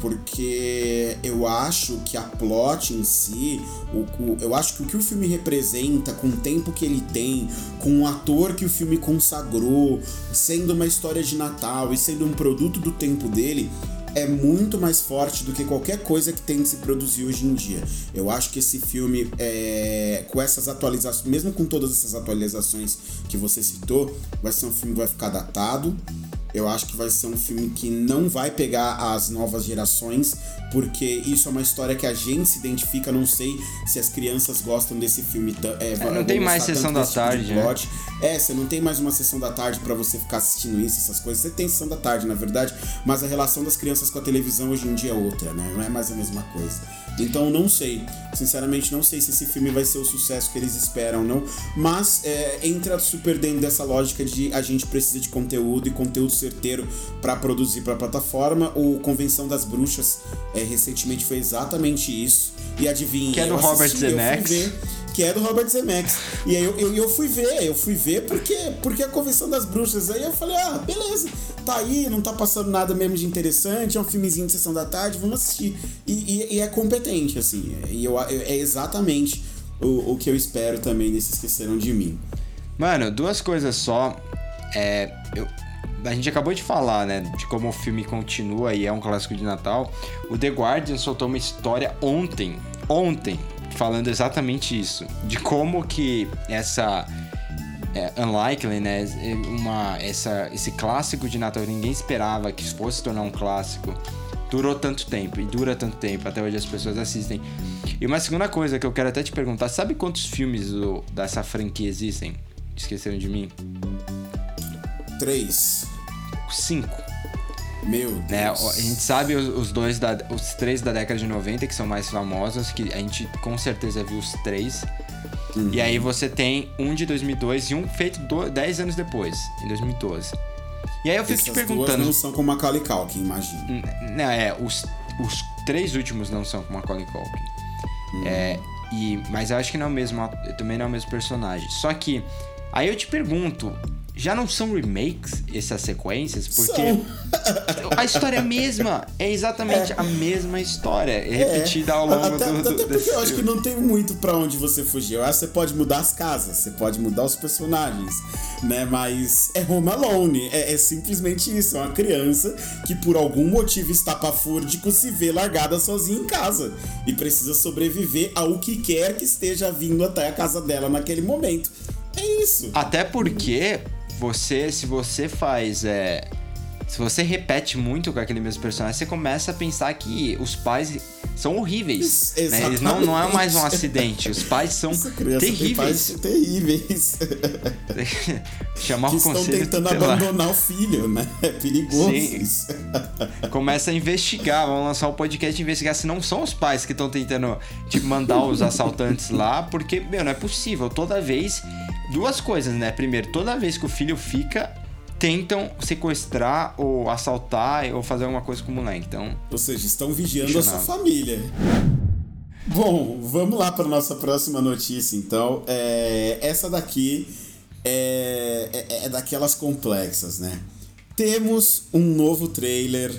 Porque eu acho que a plot em si, o, o- eu acho que o que o filme representa, com o tempo que ele tem, com o ator que o filme consagrou, sendo uma história de Natal e sendo um produto do tempo dele, é muito mais forte do que qualquer coisa que tem de se produzir hoje em dia. Eu acho que esse filme, é, com essas atualizações, mesmo com todas essas atualizações que você citou, vai ser um filme que vai ficar datado. Eu acho que vai ser um filme que não vai pegar as novas gerações, porque isso é uma história que a gente se identifica. Não sei se as crianças gostam desse filme. ta- É, não tem mais sessão da desse tipo tarde, né? É, você não tem mais uma sessão da tarde pra você ficar assistindo isso, essas coisas. Você tem sessão da tarde, na verdade, mas a relação das crianças com a televisão hoje em dia é outra, né? Não é mais a mesma coisa. Então não sei, sinceramente não sei se esse filme vai ser o sucesso que eles esperam ou não, mas é, entra super dentro dessa lógica de a gente precisa de conteúdo e conteúdo certeiro pra produzir pra plataforma. O Convenção das Bruxas é, recentemente foi exatamente isso. E adivinha, Que é do Robert assisti, Zemeckis. ver, que é do Robert Zemeckis. E aí eu, eu, eu fui ver, eu fui ver porque, porque a Convenção das Bruxas. Aí eu falei, ah, beleza, tá aí, não tá passando nada mesmo de interessante, é um filmezinho de sessão da tarde, vamos assistir. E, e- e é competente, assim. E eu, eu- é exatamente o, o que eu espero também nesse Esqueceram de Mim. Mano, duas coisas só. É, eu- a gente acabou de falar, né, de como o filme continua e é um clássico de Natal. O The Guardian soltou uma história ontem, ontem, falando exatamente isso, de como que essa é, unlikely, né, uma essa esse clássico de Natal ninguém esperava que fosse tornar um clássico. Durou tanto tempo e dura tanto tempo, até hoje as pessoas assistem. E uma segunda coisa que eu quero até te perguntar: sabe quantos filmes do- dessa franquia existem? Esqueceram de mim? Três. Cinco. Meu Né? Deus. A gente sabe os, os dois da, os três da década de 90 que são mais famosos, que a gente com certeza viu os três. E aí você tem um de 2002 e um feito do, 10 anos depois, em 2012. E aí eu fico Essas te duas perguntando, não são com Macaulay Culkin, imagina. N- Não, é, os, os três últimos não são com Macaulay Culkin. É, e, mas eu acho que não é o mesmo, também não é o mesmo personagem. Só que, aí eu te pergunto, já não são remakes essas sequências? Porque a história é a mesma, é exatamente a mesma história, é repetida ao longo até, do, do até porque eu acho que não tem muito pra onde você fugir. Eu acho que você pode mudar as casas, você pode mudar os personagens, né? Mas é Home Alone, é, é simplesmente isso. É uma criança que por algum motivo estapafúrdico se vê largada sozinha em casa e precisa sobreviver ao que quer que esteja vindo até a casa dela naquele momento. É isso. Até porque você, se você faz. É, se você repete muito com aquele mesmo personagem, você começa a pensar que os pais são horríveis. Né? Eles não, não é mais um acidente. Os pais são tem pais terríveis. terríveis. Chamar que o estão conselho tentando tutelar. abandonar o filho, né? É perigoso Sim. isso. Começa a investigar, vamos lançar um podcast de investigar se não são os pais que estão tentando tipo, mandar os assaltantes lá, porque, meu, não é possível. Toda vez. Duas coisas, né? Primeiro, toda vez que o filho fica, tentam sequestrar ou assaltar ou fazer alguma coisa com o moleque. Então, Ou seja, estão vigiando a sua família. Bom, vamos lá para nossa próxima notícia, então. É, essa daqui é, é, é daquelas complexas, né? Temos um novo trailer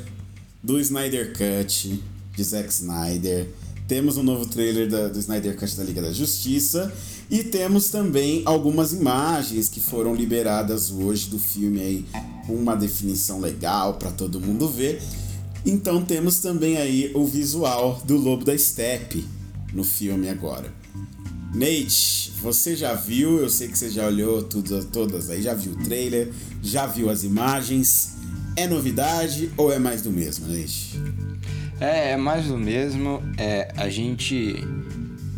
do Snyder Cut, de Zack Snyder. Temos um novo trailer da- do Snyder Cut da Liga da Justiça. E temos também algumas imagens que foram liberadas hoje do filme aí, uma definição legal para todo mundo ver. Então temos também aí o visual do Lobo da Steppe no filme agora. Nate, você já viu? Eu sei que você já olhou tudo, todas aí, já viu o trailer, já viu as imagens. É novidade ou é mais do mesmo, Nate? É, é mais do mesmo. É, a gente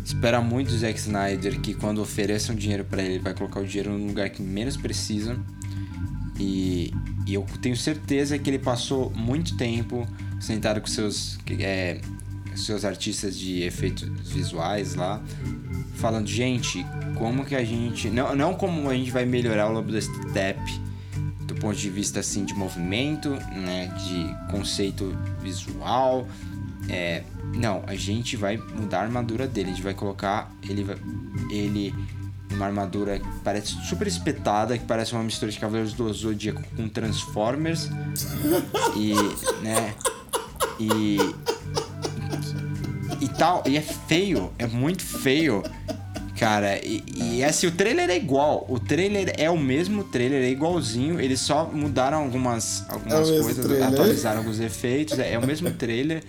espera muito do Zack Snyder que quando ofereçam dinheiro pra ele, ele vai colocar o dinheiro no lugar que menos precisa. E, e eu tenho certeza que ele passou muito tempo sentado com seus, é, seus artistas de efeitos visuais lá, falando, gente, como que a gente. Não, não como a gente vai melhorar o Lobo da Steppe do ponto de vista assim de movimento, né, de conceito visual. É, não, a gente vai mudar a armadura dele, a gente vai colocar ele vai, ele uma armadura que parece super espetada, que parece uma mistura de Cavaleiros do Zodíaco com Transformers. E, né? E e tal, e é feio, é muito feio. Cara, e, e assim, o trailer é igual. O trailer é o mesmo trailer, é igualzinho. Eles só mudaram algumas, algumas É coisas, atualizaram alguns efeitos. É, é o mesmo trailer.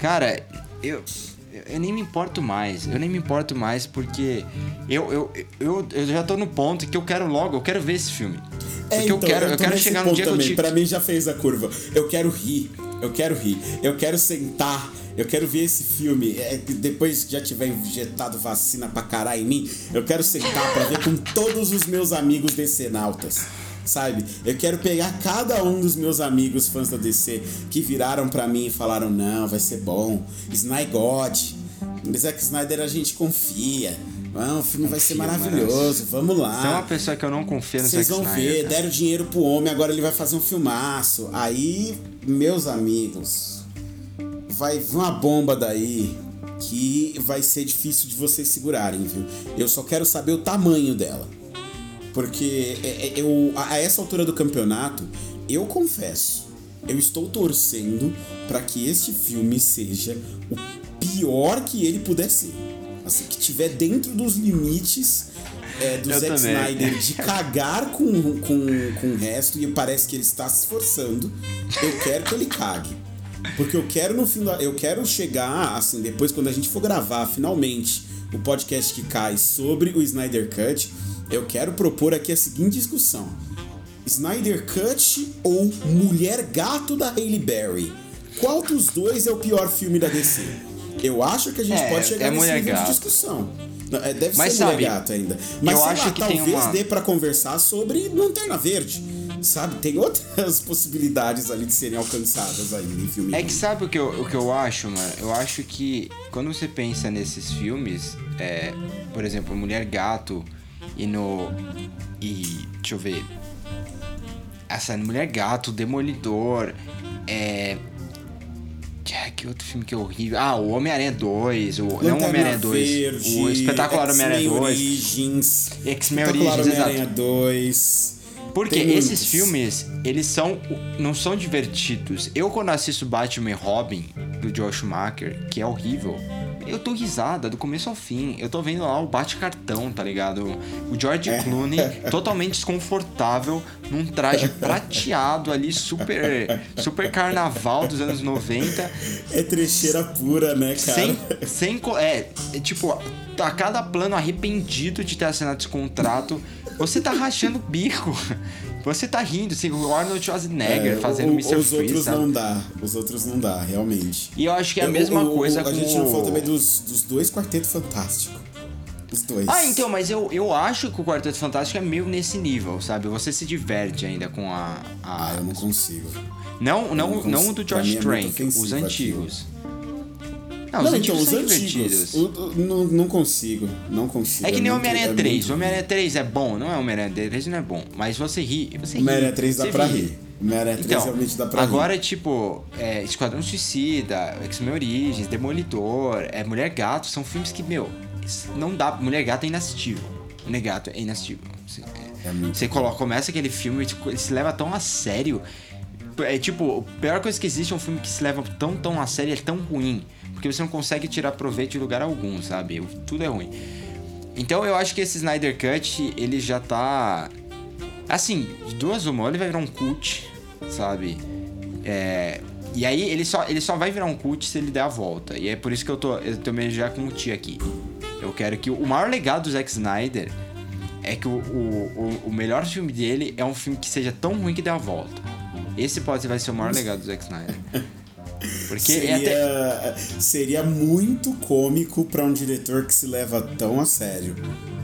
Cara, eu, eu nem me importo mais. Eu nem me importo mais porque eu, eu, eu, eu já tô no ponto que eu quero logo, eu quero ver esse filme. Porque É, eu então, quero, eu tô quero chegar no ponto dia que eu também. te. Pra mim já fez a curva. Eu quero rir. Eu quero rir. Eu quero sentar. Eu quero ver esse filme. É, depois que já tiver injetado vacina pra caralho em mim, eu quero sentar pra ver com todos os meus amigos decenautas. Sabe? Eu quero pegar cada um dos meus amigos fãs da DC que viraram pra mim e falaram: não, vai ser bom. Snyder God. Zack Snyder a gente confia. Não, o filme vai ser Confia, maravilhoso. Vamos lá. Você é uma pessoa que eu não confio no Vocês vão Snyder, ver, cara. deram dinheiro pro homem, agora ele vai fazer um filmaço. Aí, meus amigos, vai vir uma bomba daí que vai ser difícil de vocês segurarem, viu? Eu só quero saber o tamanho dela. Porque é- é- eu, a a essa altura do campeonato, eu confesso, eu estou torcendo para que este filme seja o pior que ele puder ser. Assim, que tiver dentro dos limites é, do Eu Zack também. Snyder de cagar com, com, com o resto e parece que ele está se esforçando. Eu quero que ele cague. Porque eu quero no fim da, eu quero chegar assim, depois quando a gente for gravar finalmente o podcast que cai sobre o Snyder Cut, eu quero propor aqui a seguinte discussão. Snyder Cut ou Mulher Gato da Hailey Berry? Qual dos dois é o pior filme da DC? Eu acho que a gente É, pode chegar é nesse nível de Gato. discussão. Não, é, deve Mas ser sabe, Mulher Gato ainda. Mas eu acho lá, que talvez uma- dê pra conversar sobre Lanterna Verde. Sabe? Tem outras possibilidades ali de serem alcançadas ainda em filme. É que sabe o que, eu, o que eu acho, mano? Eu acho que quando você pensa nesses filmes, é, por exemplo, Mulher Gato e no. E. Deixa eu ver. Essa Mulher Gato, Demolidor, é. ah, Que outro filme que é horrível? Ah, o Homem-Aranha 2, o, não o Homem-Aranha 2, Verde, o Espetacular Homem-Aranha X-Men 2. Origins, X-Men Origins, Homem-Aranha 2. Porque Tem esses muitos. filmes, eles são. não são divertidos. Eu, quando assisto Batman e Robin, do Joel Schumacher, que é horrível, eu tô risada do começo ao fim. Eu tô vendo lá o bate-cartão, tá ligado? O George Clooney, totalmente desconfortável, num traje prateado ali, super. super carnaval dos anos 90. É trecheira pura, né, cara? Sem, sem. É, é tipo, a cada plano arrependido de ter assinado esse contrato, você tá rachando o bico. Você tá rindo, assim, o Arnold Schwarzenegger É, fazendo o- Mr. Os Freeze, outros sabe? não dá. Os outros não dá, realmente. E eu acho que é a Eu- mesma o- coisa A com gente não falou também dos, dos dois Quarteto Fantástico. Os dois. Ah, então, mas eu, eu acho que o Quarteto Fantástico é meio nesse nível, sabe? Você se diverte ainda com a. a- Ah, eu não consigo. Não, não, não não, do George é Trank, os ofensivo antigos. Não, Não, os então, os antigos. o- não, não consigo. Não consigo. É que nem Homem-Aranha é 3. muito- Homem-Aranha 3 é bom, não é Homem-Aranha 3 não é bom. Mas você ri, você ri. Homem-Aranha 3 dá pra ri. rir. Homem-Aranha 3 Então, realmente dá pra agora, rir. tipo, é, Esquadrão Suicida, X-Men Origins, Demolidor, é, Mulher Gato, são filmes que, meu, não dá. Mulher Gato é inassistível. Mulher Gato é inassistível. Você, É muito você coloca, começa aquele filme, tipo, ele se leva tão a sério. É tipo, a pior coisa que existe é um filme que se leva tão, tão a sério e é tão ruim. Porque você não consegue tirar proveito de lugar algum, sabe? Tudo é ruim. Então eu acho que esse Snyder Cut, ele já tá. Assim, de duas uma, ele vai virar um cult, sabe? É, E aí ele só, ele só vai virar um cult se ele der a volta. E é por isso que eu tô, eu tô meio já com o Ti aqui. Eu quero que. O maior legado do Zack Snyder é que o, o, o, o melhor filme dele é um filme que seja tão ruim que dê a volta. Esse pode vai ser o maior legado do Zack Snyder. Porque é Seria, até. seria muito cômico pra um diretor que se leva tão a sério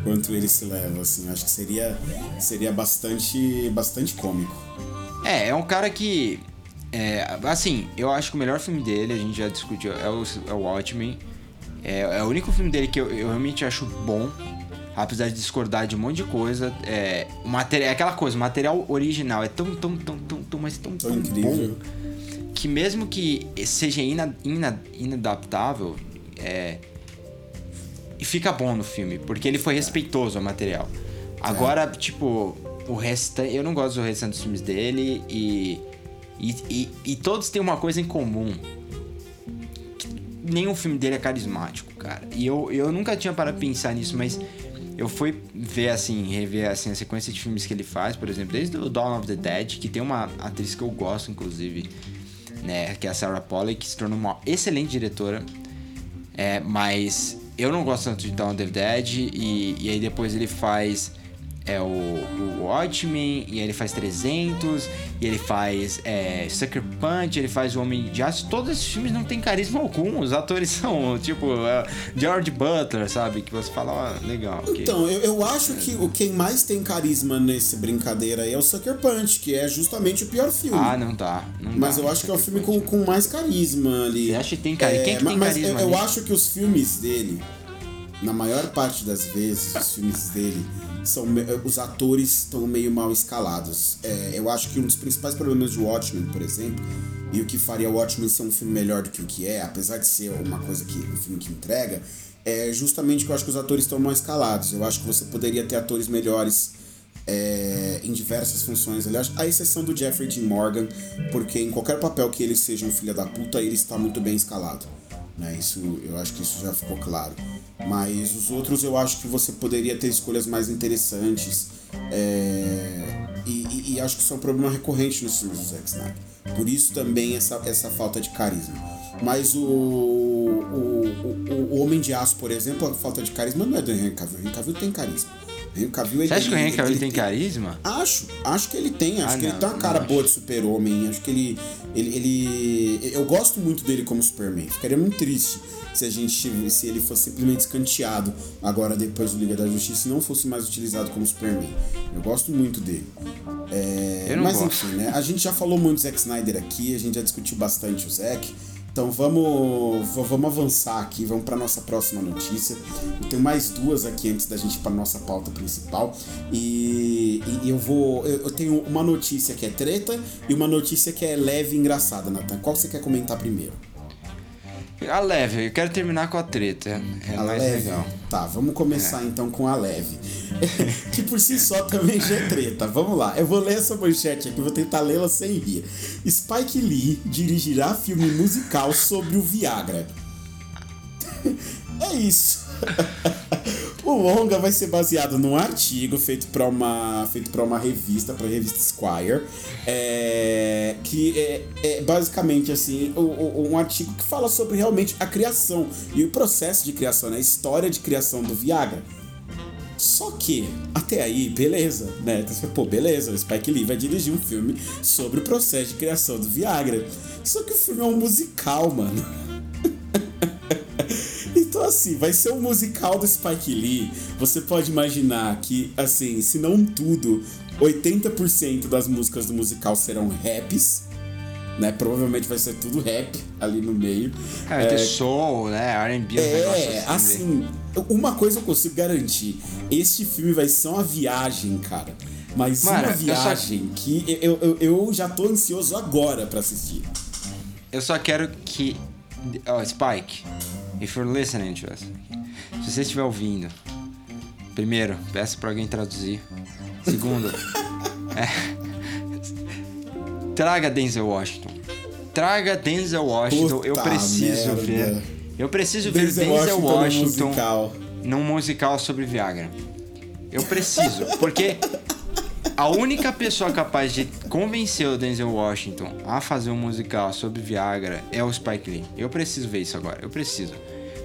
quanto ele se leva, assim. Acho que seria, seria bastante, bastante cômico. É, é um cara que. É, assim, eu acho que o melhor filme dele, a gente já discutiu, é o, é o Watchmen. É, é o único filme dele que eu, eu realmente acho bom. Apesar de discordar de um monte de coisa. É, o material, é aquela coisa, o material original é tão, tão, tão, tão, tão mas tão, tão incrível. bom. Que mesmo que seja ina, ina, inadaptável, é, fica bom no filme, porque ele foi respeitoso ao material. Agora, tipo, o restante. Eu não gosto do restante dos filmes dele e. E, e, e todos têm uma coisa em comum. Nenhum filme dele é carismático, cara. E eu, eu nunca tinha para pensar nisso, mas eu fui ver, assim, rever assim, a sequência de filmes que ele faz, por exemplo, desde o Dawn of the Dead, que tem uma atriz que eu gosto, inclusive, né? Que é a Sarah que se tornou uma excelente diretora. É, mas eu não gosto tanto de Dawn of the Dead. E, e aí depois ele faz é, o, o Watchmen, e ele faz 300, e ele faz é, Sucker Punch, ele faz O Homem de Aço. Todos esses filmes não tem carisma algum. Os atores são tipo é, George Butler, sabe? Que você fala, ó, legal. ok. Então, eu, eu acho que o quem mais tem carisma nesse brincadeira aí é o Sucker Punch, que é justamente o pior filme. Ah, não tá. não Mas dá, eu acho que é o filme com, Punch. com mais carisma ali. Você acha que tem carisma? Quem que ma- tem mas carisma eu, eu ali? acho que os filmes dele, na maior parte das vezes, os filmes dele, são me- os atores estão meio mal escalados. É, eu acho que um dos principais problemas de Watchmen, por exemplo, e o que faria Watchmen ser um filme melhor do que o que é, apesar de ser uma coisa que um filme que entrega, é justamente que eu acho que os atores estão mal escalados. Eu acho que você poderia ter atores melhores é, em diversas funções. Aliás, a exceção do Jeffrey Dean Morgan, porque em qualquer papel que ele seja um filho da puta, ele está muito bem escalado. Né? Isso, eu acho que isso já ficou claro. Mas os outros eu acho que você poderia ter escolhas mais interessantes. é, e, e- e acho que isso é um problema recorrente nos filmes do Zack Snyder. Por isso também essa, essa falta de carisma. Mas o, o, o, o Homem de Aço, por exemplo, a falta de carisma não é do Henry Cavill. O Henry Cavill tem carisma. Henry Cavill, ele, Você acha que o Henry ele- Cavill ele tem carisma? Acho, acho que ele tem, acho Ah, que ele não, tem uma cara boa de super-homem, acho que ele, ele, ele. Eu gosto muito dele como Superman. Ficaria muito triste se a gente. se ele fosse simplesmente escanteado agora depois do Liga da Justiça e não fosse mais utilizado como Superman. Eu gosto muito dele. É, Eu não mas gosto. enfim, né? A gente já falou muito do Zack Snyder aqui, a gente já discutiu bastante o Zack. Então vamos, vamos avançar aqui, vamos para nossa próxima notícia. Eu tenho mais duas aqui antes da gente ir para nossa pauta principal. E, e eu vou. Eu, eu tenho uma notícia que é treta e uma notícia que é leve e engraçada, Nathan. Qual você quer comentar primeiro? A leve, eu quero terminar com a treta. É a mais leve? legal. Tá, vamos começar então com a leve. que por si só também já é treta. Vamos lá, eu vou ler essa manchete aqui, vou tentar lê-la sem rir. Spike Lee dirigirá filme musical sobre o Viagra. é isso. o longa vai ser baseado num artigo feito para uma feito para uma revista, para a revista Squire, é, que é, é basicamente assim o- um artigo que fala sobre realmente a criação e o processo de criação, né? a história de criação do Viagra. Só que, até aí, beleza, né? Então você pô, beleza, o Spike Lee vai dirigir um filme sobre o processo de criação do Viagra. Só que o filme é um musical, mano. Então, assim, vai ser um musical do Spike Lee. Você pode imaginar que, assim, se não tudo, 80% das músicas do musical serão raps. Né? Provavelmente vai ser tudo rap ali no meio. É, vai ter soul, né? R&B, um É, assim. assim, uma coisa eu consigo garantir: este filme vai ser uma viagem, cara. Mas Mano, uma eu só- viagem que eu, eu, eu já tô ansioso agora pra assistir. Eu só quero que. Ó, Spike, if you're listening to us, se você estiver ouvindo, primeiro, peça pra alguém traduzir. Segundo, é, traga Denzel Washington. Traga Denzel Washington. eu Puta preciso merda. ver. Eu preciso ver Denzel Denzel Washington Washington musical. num musical sobre Viagra. Eu preciso, porque a única pessoa capaz de convencer o Denzel Washington a fazer um musical sobre Viagra é o Spike Lee. Eu preciso ver isso agora. Eu preciso.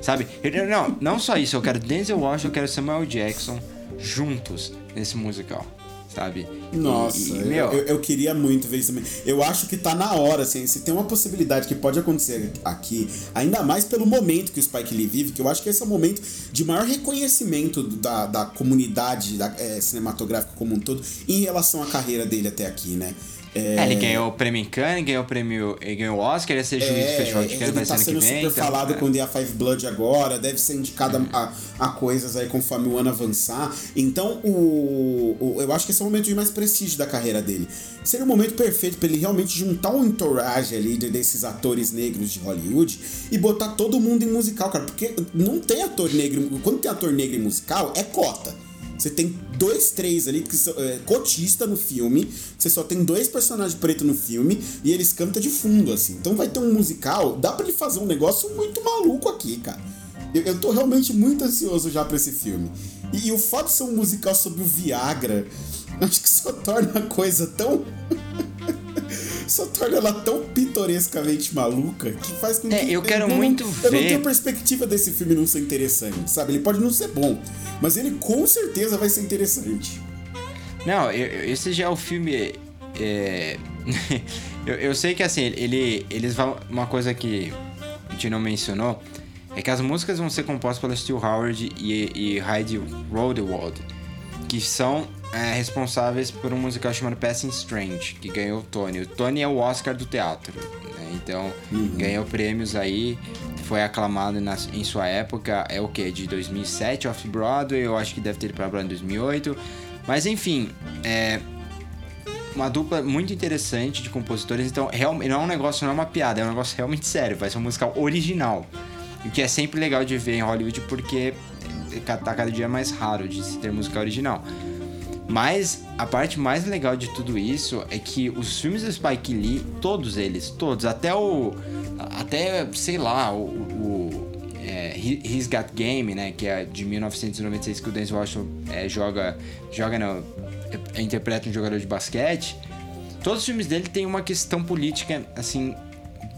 Sabe? Eu- não, não só isso. Eu quero Denzel Washington, eu quero Samuel Jackson juntos nesse musical. Sabe? E- Nossa, e, eu, meu, eu, eu queria muito ver isso também. Eu acho que tá na hora, assim, se tem uma possibilidade que pode acontecer aqui, ainda mais pelo momento que o Spike Lee vive, que eu acho que esse é o momento de maior reconhecimento da, da comunidade da, é, cinematográfica como um todo em relação à carreira dele até aqui, né? É, ele ganhou o prêmio em Cannes, ganhou o prêmio, ele ganhou o Oscar, ele ia ser juiz do Festival de Cannes, vai tá ser ano sendo que vem. super então, falado é. com The Five Blood agora, deve ser indicado a, a coisas aí conforme o ano avançar. Então, o, o- eu acho que esse é o momento de mais prestígio da carreira dele. Seria o momento perfeito pra ele realmente juntar um entourage ali de- desses atores negros de Hollywood e botar todo mundo em musical, cara. Porque não tem ator negro. Quando tem ator negro em musical, é cota. Você tem dois, três ali que são é, cotista no filme. Você só tem dois personagens pretos no filme e eles cantam de fundo, assim. Então vai ter um musical. Dá pra ele fazer um negócio muito maluco aqui, cara. Eu, eu tô realmente muito ansioso já pra esse filme. E, e o fato de ser um musical sobre o Viagra, acho que só torna a coisa tão. só torna ela tão pitorescamente maluca que faz com que. É, eu quero não- muito Eu não ver. tenho perspectiva desse filme não ser interessante, sabe? Ele pode não ser bom, mas ele com certeza vai ser interessante. Não, eu- eu- esse já é o filme. é, eu, eu sei que assim, ele, eles vão. Uma coisa que a gente não mencionou é que as músicas vão ser compostas pela Stu Howard e, e Heidi Rodewald, que são é, responsáveis por um musical chamado Passing Strange, que ganhou o Tony. O Tony é o Oscar do teatro, né? então ganhou prêmios aí, foi aclamado na- em sua época, é o que? De 2007, Off-Broadway, eu acho que deve ter ido pra Broadway em 2008. Mas enfim, é uma dupla muito interessante de compositores. Então, realmente não é um negócio, não é uma piada, é um negócio realmente sério. Vai ser um musical original. O que é sempre legal de ver em Hollywood, porque tá cada dia mais raro de se ter musical original. Mas a parte mais legal de tudo isso é que os filmes do Spike Lee, todos eles, todos, até o. Até, sei lá, o. o é, Got Game, né? Que é de 1996 que o Denzel Washington é, joga. Joga no, é, interpreta um jogador de basquete. Todos os filmes dele têm uma questão política, assim.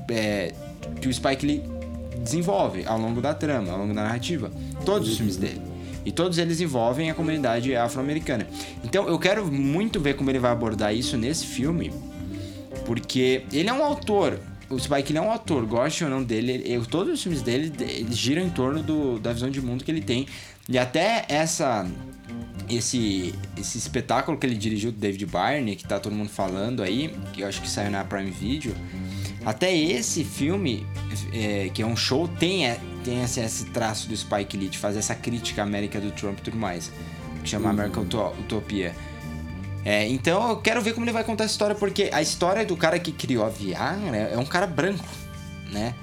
é, que o Spike Lee desenvolve ao longo da trama, ao longo da narrativa. Todos os filmes dele. E todos eles envolvem a comunidade afro-americana. Então eu quero muito ver como ele vai abordar isso nesse filme, porque ele é um autor. O Spike é um autor, goste ou não dele, ele- todos os filmes dele giram em torno do, da visão de mundo que ele tem. E até essa esse, esse espetáculo que ele dirigiu do David Byrne, que tá todo mundo falando aí, que eu acho que saiu na Prime Video, até esse filme, é, que é um show, tem, é, tem esse, esse traço do Spike Lee, de fazer essa crítica à América do Trump e tudo mais, que chama American Uto- Utopia. É, então eu quero ver como ele vai contar essa história, porque a história do cara que criou a Viagra é um cara branco, né?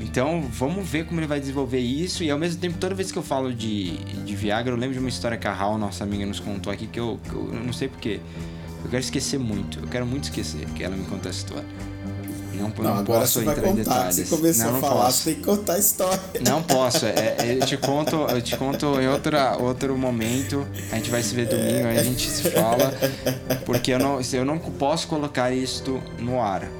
Então vamos ver como ele vai desenvolver isso. E ao mesmo tempo, toda vez que eu falo de, de Viagra, eu lembro de uma história que a Hal, nossa amiga, nos contou aqui que eu, que eu, não sei porquê. Eu quero esquecer muito. Eu quero muito esquecer que ela me contou a história. Não, Não, não agora posso você vai entrar em contar. detalhes. Você começou não, a falar, posso. você tem que contar a história. Não posso, é, é, eu te conto, eu te conto em outra, outro momento. A gente vai se ver domingo, aí a gente se fala. Porque eu não, eu não posso colocar isto no ar.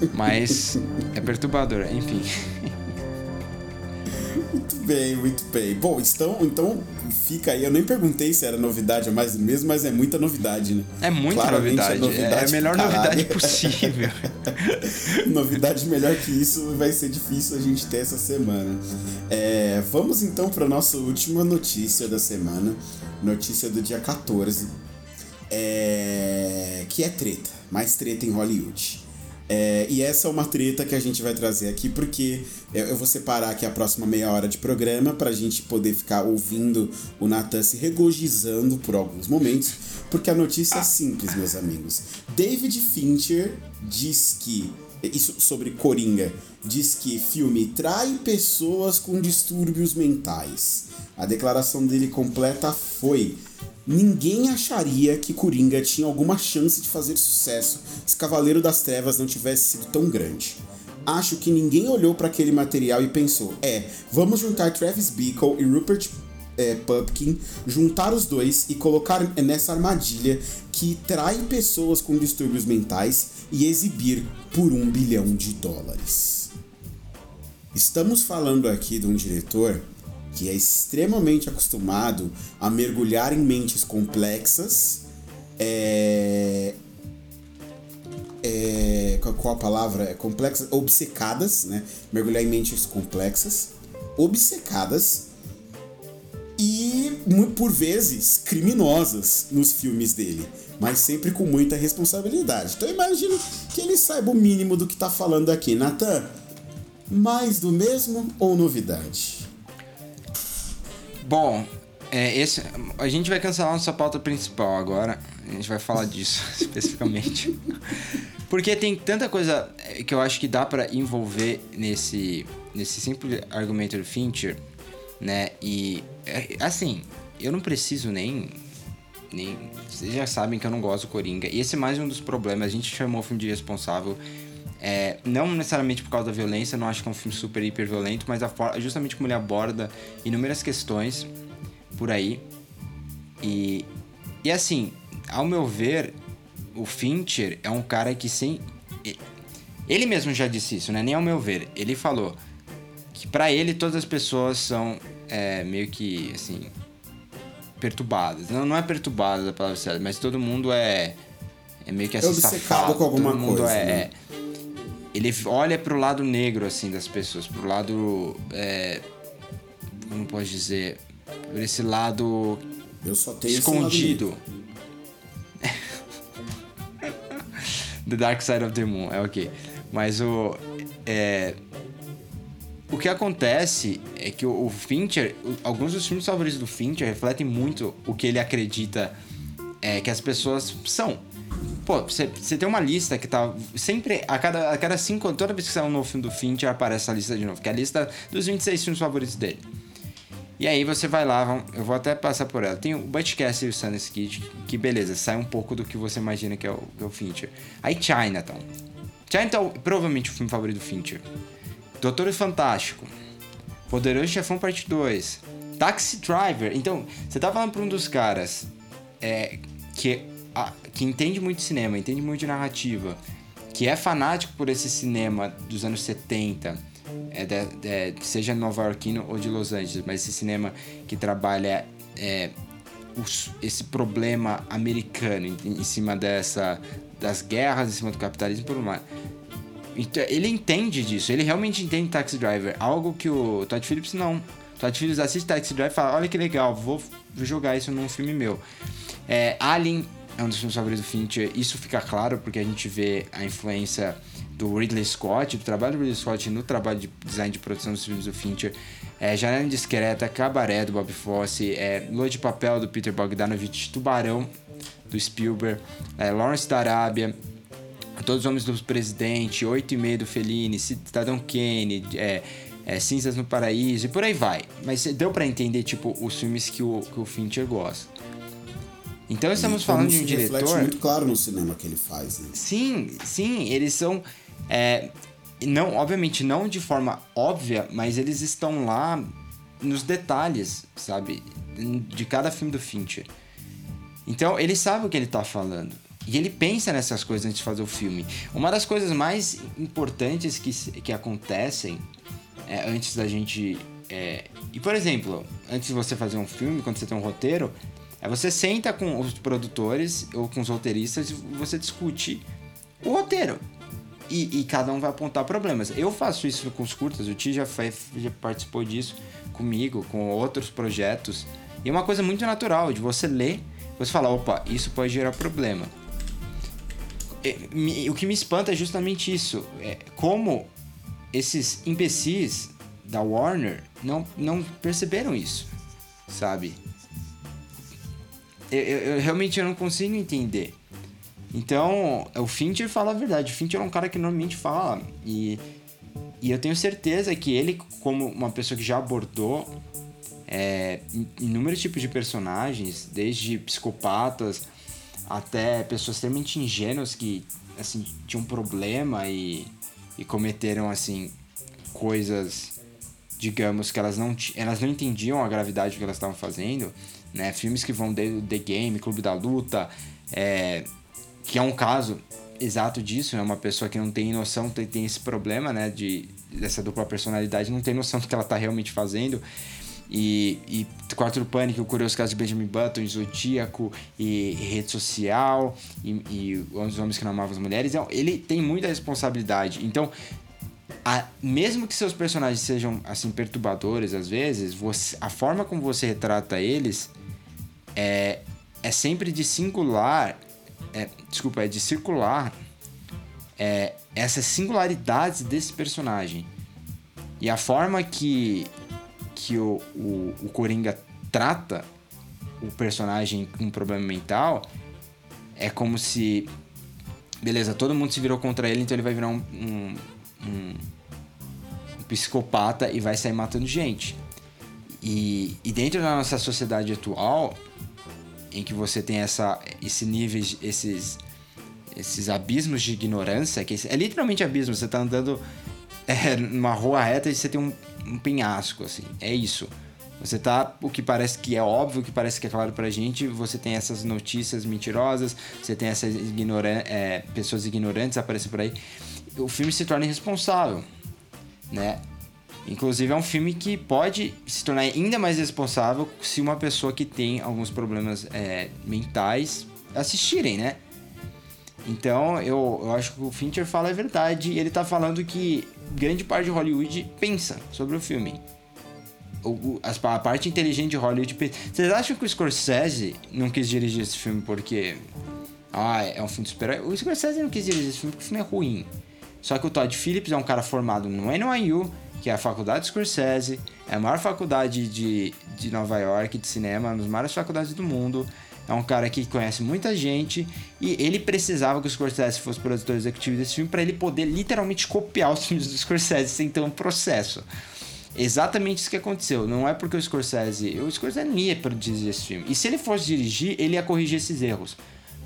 É, Mas é perturbador, enfim. Muito bem, muito bem. Bom, então, então fica aí. Eu nem perguntei se era novidade a mais do mesmo, mas é muita novidade, né? É muita Claramente novidade. É a melhor caralho. novidade possível. novidade melhor que isso vai ser difícil a gente ter essa semana. É, vamos então para nossa última notícia da semana. Notícia do dia 14. É, que é treta. Mais treta em Hollywood. É, e essa é uma treta que a gente vai trazer aqui porque eu vou separar aqui a próxima meia hora de programa pra gente poder ficar ouvindo o Nathan se regozijando por alguns momentos, porque a notícia é simples, meus amigos. David Fincher diz que isso sobre Coringa, diz que filme trai pessoas com distúrbios mentais. A declaração dele completa foi: Ninguém acharia que Coringa tinha alguma chance de fazer sucesso se Cavaleiro das Trevas não tivesse sido tão grande. Acho que ninguém olhou para aquele material e pensou: é, vamos juntar Travis Bickle e Rupert é, juntar os dois e colocar nessa armadilha que trai pessoas com distúrbios mentais e exibir por um bilhão de dólares. Estamos falando aqui de um diretor que é extremamente acostumado a mergulhar em mentes complexas. É, é, qual, a palavra? É complexas, obcecadas, né? Mergulhar em mentes complexas, obcecadas e por vezes criminosas nos filmes dele. mas sempre com muita responsabilidade. Então imagino que ele saiba o mínimo do que tá falando aqui. Nathan, mais do mesmo ou novidade? Bom, é, esse, a gente vai cancelar nossa pauta principal agora. A gente vai falar disso especificamente. Porque tem tanta coisa é, que eu acho que dá para envolver nesse, nesse simples argumento do Fincher, né? E, é, assim, eu não preciso nem. nem vocês já sabem que eu não gosto do Coringa. E esse é mais um dos problemas. A gente chamou o filme de responsável. É, não necessariamente por causa da violência, não acho que é um filme super hiper violento, mas forma, justamente como ele aborda inúmeras questões por aí. E, e assim, ao meu ver, o Fincher é um cara que sem. Ele mesmo já disse isso, né? Nem ao meu ver. Ele falou que para ele todas as pessoas são é, meio que assim. perturbadas. Não, não é perturbada a palavra certa, mas todo mundo é. É meio que assim, obcecado safado. com alguma todo mundo coisa, é. né? Ele olha pro lado negro, assim, das pessoas, pro lado. É, como pode dizer? Por esse lado Eu só tenho lado escondido. negro. The Dark Side of the Moon, é ok. Mas o. É, o que acontece é que o, o Fincher, alguns dos filmes favoritos do Fincher refletem muito o que ele acredita é, que as pessoas são. Pô, você tem uma lista que tá. Sempre, a cada, a cada cinco. Toda vez que sai um novo filme do Fincher, aparece essa lista de novo, que é a lista dos 26 filmes favoritos dele. E aí você vai lá, eu vou até passar por ela. Tem o Butch Cassidy e o Sundance Kid, que beleza, sai um pouco do que você imagina que é o, que é o Fincher. Aí Chinatown. Chinatown é provavelmente o filme favorito do Fincher. Doutor Fantástico. Poderoso Chefão Parte 2. Taxi Driver. Então, você tá falando pra um dos caras é, que, a- que entende muito cinema, entende muito de narrativa, que é fanático por esse cinema dos anos 70, é, de- seja nova iorquino ou de Los Angeles, mas esse cinema que trabalha é, os- esse problema americano em, em cima dessa das guerras, em cima do capitalismo por mais. Então, ele entende disso, ele realmente entende Taxi Driver, algo que o Todd Phillips não. Todd Phillips assiste Taxi Driver e fala: Olha que legal, vou vou jogar isso num filme meu. É, Alien é um dos filmes favoritos do Fincher, isso fica claro porque a gente vê a influência do Ridley Scott, do trabalho do Ridley Scott no trabalho de design de produção dos filmes do Fincher. É, Janela Indiscreta, Cabaré do Bob Fosse, é, Lua de Papel do Peter Bogdanovich, Tubarão do Spielberg, é, Lawrence da Arábia, Todos os Homens do Presidente, Oito e Meio do Fellini, Cidadão Kane, é, é, Cinzas no Paraíso e por aí vai. Mas deu pra entender, tipo, os filmes que o, que o Fincher gosta. Então estamos falando de um diretor... muito claro no cinema que ele faz, né? Sim, sim, eles são. é, não, obviamente, não de forma óbvia, mas eles estão lá nos detalhes, sabe? De cada filme do Fincher. Então, ele sabe o que ele tá falando. E ele pensa nessas coisas antes de fazer o filme. Uma das coisas mais importantes que, que acontecem é, antes da gente. é, e, por exemplo, antes de você fazer um filme, quando você tem um roteiro, é você senta com os produtores ou com os roteiristas e você discute o roteiro. E, e cada um vai apontar problemas. Eu faço isso com os curtas, o Ti já, fez, já participou disso comigo, com outros projetos. E é uma coisa muito natural de você ler, você falar, opa, isso pode gerar problema. É, me- o que me espanta é justamente isso. É, como esses imbecis da Warner não, não perceberam isso, sabe? Eu, eu- eu realmente não consigo entender. Então, o Fincher fala a verdade. O Fincher é um cara que normalmente fala. E, e eu tenho certeza que ele, como uma pessoa que já abordou é, in- inúmeros tipos de personagens, desde psicopatas até pessoas extremamente ingênuas que assim, tinham um problema e, e cometeram assim coisas digamos que elas não elas não entendiam a gravidade do que elas estavam fazendo né filmes que vão desde The Game Clube da Luta é, que é um caso exato disso é uma pessoa que não tem noção tem, tem esse problema né de dessa dupla personalidade não tem noção do que ela está realmente fazendo e, e Quarto do Pânico, o Curioso Caso de Benjamin Button, Zodíaco e Rede Social e, e Os Homens que Não Amavam as Mulheres. Então, ele tem muita responsabilidade. Então, a- mesmo que seus personagens sejam assim perturbadores às vezes, você, a forma como você retrata eles é, é sempre de singular é, desculpa, é de circular é, essas singularidades desse personagem. E a forma que, que o, o, o Coringa trata o personagem com um problema mental é como se. Beleza, todo mundo se virou contra ele, então ele vai virar um, um, um, um psicopata e vai sair matando gente. E, e dentro da nossa sociedade atual, em que você tem essa, esse níveis, esses, esses abismos de ignorância, que é literalmente abismo, você tá andando é, numa rua reta e você tem um, um penhasco, assim, é isso. Você tá, o que parece que é óbvio, o que parece que é claro pra gente, você tem essas notícias mentirosas, você tem essas ignoran é, pessoas ignorantes aparecendo por aí. O filme se torna irresponsável, né? Inclusive é um filme que pode se tornar ainda mais responsável se uma pessoa que tem alguns problemas é, mentais assistirem, né? Então eu, eu acho que o Fincher fala a verdade e ele tá falando que grande parte de Hollywood pensa sobre o filme. O, a parte inteligente de Hollywood. Vocês acham que o Scorsese não quis dirigir esse filme porque. Ah, é um filme de super O Scorsese não quis dirigir esse filme porque o filme é ruim. Só que o Todd Phillips é um cara formado no NYU, que é a faculdade Scorsese, é a maior faculdade de, de Nova York de cinema, uma das maiores faculdades do mundo. É um cara que conhece muita gente e ele precisava que o Scorsese fosse produtor executivo desse filme para ele poder literalmente copiar os filmes do Scorsese sem ter um processo. Exatamente isso que aconteceu. Não é porque o Scorsese. O Scorsese não ia dirigir esse filme. E se ele fosse dirigir, ele ia corrigir esses erros.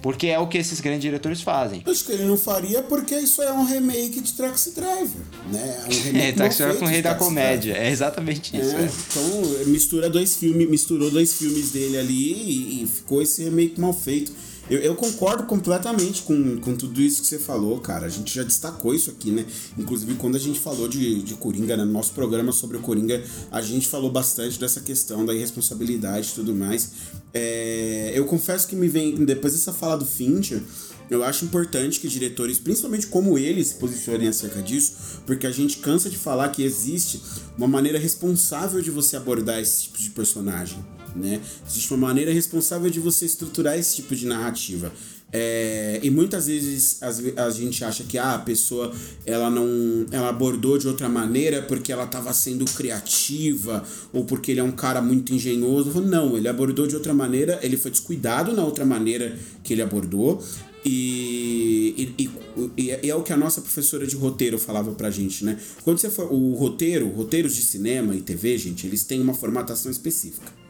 Porque é o que esses grandes diretores fazem. Acho que ele não faria porque isso é um remake de Taxi Driver, né? É um remake é, Taxi Driver com o Rei da Comédia. É exatamente isso. É, é. Então, mistura dois filmes, misturou dois filmes dele ali e, e ficou esse remake mal feito. Eu, eu, concordo completamente com, com tudo isso que você falou, cara. A gente já destacou isso aqui, né? Inclusive, quando a gente falou de, de Coringa, né? no nosso programa sobre o Coringa, a gente falou bastante dessa questão da irresponsabilidade e tudo mais. É, eu confesso que me vem, depois dessa fala do Fincher, eu acho importante que diretores, principalmente como ele, se posicionem acerca disso, porque a gente cansa de falar que existe uma maneira responsável de você abordar esse tipo de personagem né? Existe uma maneira responsável de você estruturar esse tipo de narrativa. É, e muitas vezes a, gente acha que ah, a pessoa ela não ela abordou de outra maneira porque ela estava sendo criativa ou porque ele é um cara muito engenhoso. Não, ele abordou de outra maneira, ele foi descuidado na outra maneira que ele abordou. E, e, e, e, é o que a nossa professora de roteiro falava pra gente, né? Quando você for. O roteiro, roteiros de cinema e TV, gente, eles têm uma formatação específica.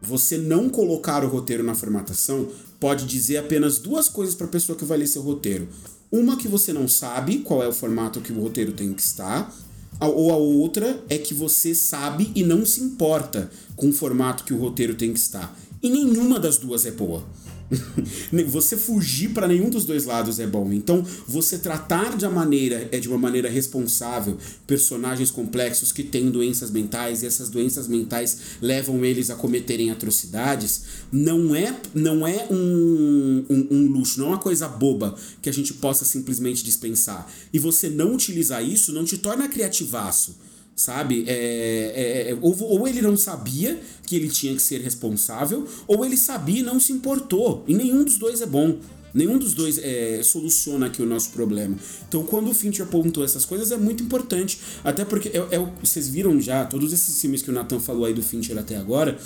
Você não colocar o roteiro na formatação pode dizer apenas duas coisas para a pessoa que vai ler seu roteiro. Uma que você não sabe qual é o formato que o roteiro tem que estar, ou a outra é que você sabe e não se importa com o formato que o roteiro tem que estar. E nenhuma das duas é boa. você fugir para nenhum dos dois lados é bom. Então, você tratar de uma maneira é de uma maneira responsável personagens complexos que têm doenças mentais e essas doenças mentais levam eles a cometerem atrocidades, não é não é um, um, um luxo, não é uma coisa boba que a gente possa simplesmente dispensar. E você não utilizar isso não te torna criativaço sabe? É, é, é, ou, ou ele não sabia que ele tinha que ser responsável, ou ele sabia e não se importou. E nenhum dos dois é bom. Nenhum dos dois é, soluciona aqui o nosso problema. Então, quando o Fincher apontou essas coisas, é muito importante. Até porque é, é, vocês viram já, todos esses filmes que o Nathan falou aí do Fincher até agora,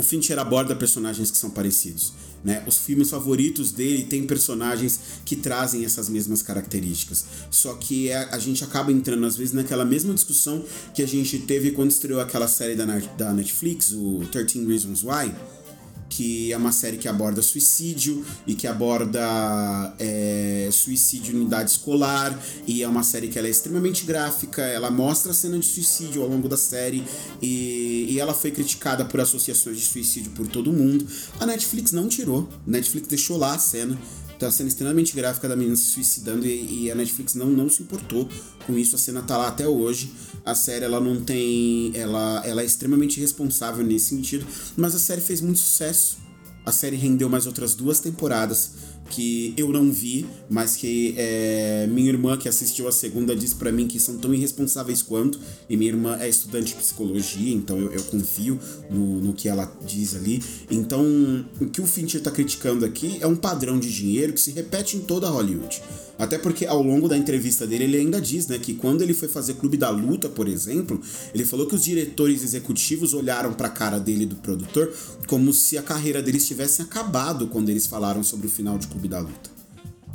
o Fincher aborda personagens que são parecidos. Né? Os filmes favoritos dele têm personagens que trazem essas mesmas características. Só que é, a gente acaba entrando, às vezes, naquela mesma discussão que a gente teve quando estreou aquela série da, da Netflix, o 13 Reasons Why que é uma série que aborda suicídio e que aborda é, suicídio em unidade escolar e é uma série que é extremamente gráfica, ela mostra a cena de suicídio ao longo da série e, e ela foi criticada por associações de suicídio por todo mundo. A Netflix não tirou, a Netflix deixou lá a cena então a cena extremamente gráfica da menina se suicidando e, e, a Netflix não, não se importou com isso. A cena tá lá até hoje. A série ela não tem. Ela, ela é extremamente responsável nesse sentido. Mas a série fez muito sucesso. A série rendeu mais outras duas temporadas que eu não vi, mas que é, minha irmã que assistiu a segunda disse para mim que são tão irresponsáveis quanto. E minha irmã é estudante de psicologia, então eu, eu confio no, no, que ela diz ali. Então, o que o Fincher tá criticando aqui é um padrão de dinheiro que se repete em toda Hollywood. Até porque ao longo da entrevista dele ele ainda diz, né, que quando ele foi fazer Clube da Luta, por exemplo, ele falou que os diretores executivos olharam para a cara dele do produtor como se a carreira deles tivesse acabado quando eles falaram sobre o final de Clube da Luta.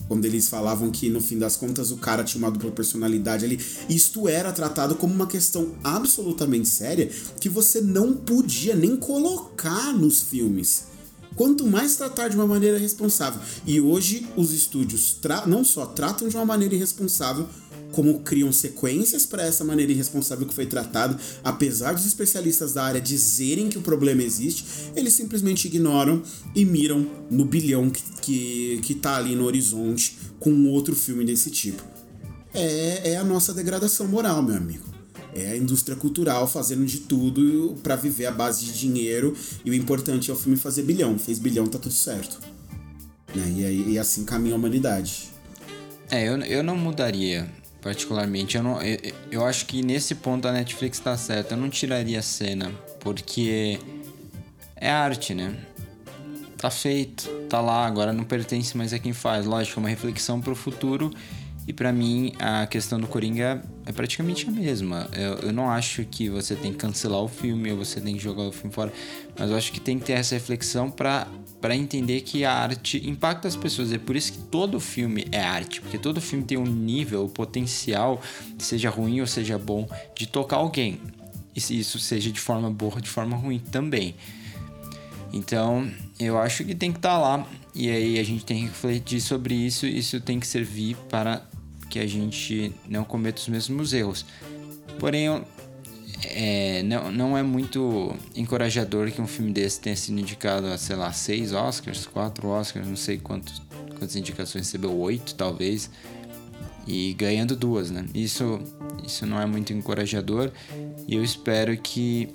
Quando eles falavam que no fim das contas o cara tinha uma dupla personalidade ali, isto era tratado como uma questão absolutamente séria que você não podia nem colocar nos filmes quanto mais tratar de uma maneira responsável. E hoje os estúdios não só tratam de uma maneira irresponsável, como criam sequências para essa maneira irresponsável que foi tratado, apesar dos especialistas da área dizerem que o problema existe, eles simplesmente ignoram e miram no bilhão que, que, que tá ali no horizonte com outro filme desse tipo. É, é a nossa degradação moral, meu amigo. É a indústria cultural fazendo de tudo para viver à base de dinheiro e o importante é o filme fazer bilhão. Fez bilhão, tá tudo certo. Né? E, e assim caminha a humanidade. É, eu, eu não mudaria particularmente. Eu, não, eu, eu acho que nesse ponto a Netflix tá certa. Eu não tiraria a cena, porque é arte, né? Tá feito, tá lá, agora não pertence mais a quem faz. Lógico, é uma reflexão pro futuro e para mim, a questão do Coringa é praticamente a mesma. Eu, eu, não acho que você tem que cancelar o filme ou você tem que jogar o filme fora, mas eu acho que tem que ter essa reflexão para para entender que a arte impacta as pessoas. É por isso que todo filme é arte, porque todo filme tem um nível, o potencial, seja ruim ou seja bom, de tocar alguém. E se isso seja de forma boa ou de forma ruim também. Então, eu acho que tem que estar tá lá. E aí a gente tem que refletir sobre isso. Isso tem que servir para que a gente não cometa os mesmos erros. Porém, é, não, não é muito encorajador que um filme desse tenha sido indicado a, sei lá, seis Oscars, quatro Oscars, não sei quantos, quantas indicações recebeu, oito talvez, e ganhando duas, né? Isso, isso não é muito encorajador e eu espero que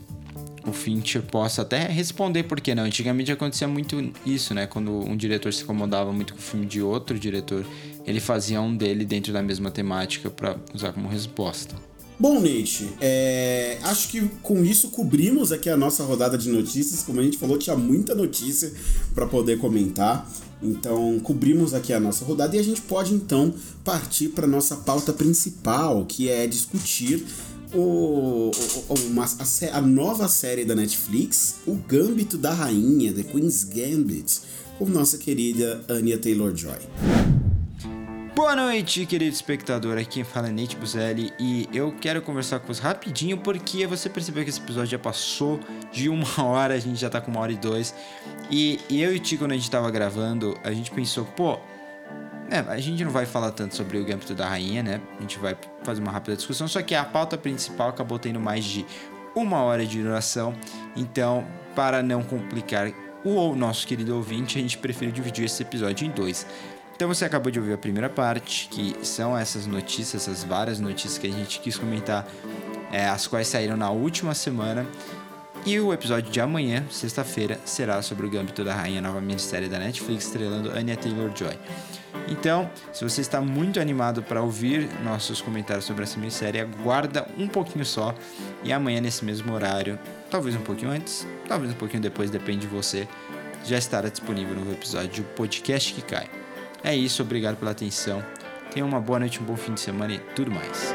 o Fincher possa até responder por que não. Antigamente acontecia muito isso, né? Quando um diretor se incomodava muito com o filme de outro diretor, ele fazia um dele dentro da mesma temática para usar como resposta. Bom, Nate, é, acho que com isso cobrimos aqui a nossa rodada de notícias. Como a gente falou, tinha muita notícia para poder comentar. Então, cobrimos aqui a nossa rodada e a gente pode então partir para nossa pauta principal, que é discutir o, o, uma, a, a, nova série da Netflix, O Gambito da Rainha, The Queen's Gambit, com nossa querida Anya Taylor-Joy. Boa noite, querido espectador. Aqui quem fala é Nate Buzelli e eu quero conversar com você rapidinho porque você percebeu que esse episódio já passou de uma hora, a gente já tá com uma hora e dois. E, eu e o Tico, quando a gente tava gravando, a gente pensou, pô, é, a gente não vai falar tanto sobre o Gambito da Rainha, né? A gente vai fazer uma rápida discussão, só que a pauta principal acabou tendo mais de uma hora de duração. Então, para não complicar o nosso querido ouvinte, a gente prefere dividir esse episódio em dois. Então você acabou de ouvir a primeira parte, que são essas notícias, essas várias notícias que a gente quis comentar, é, as quais saíram na última semana. E o episódio de amanhã, sexta-feira, será sobre o Gambito da Rainha, nova minissérie da Netflix, estrelando Anya Taylor-Joy. Então, se você está muito animado para ouvir nossos comentários sobre essa minissérie, aguarda um pouquinho só e amanhã nesse mesmo horário, talvez um pouquinho antes, talvez um pouquinho depois, depende de você, já estará disponível no episódio do podcast que cai. É isso, obrigado pela atenção. Tenha uma boa noite, um bom fim de semana e tudo mais.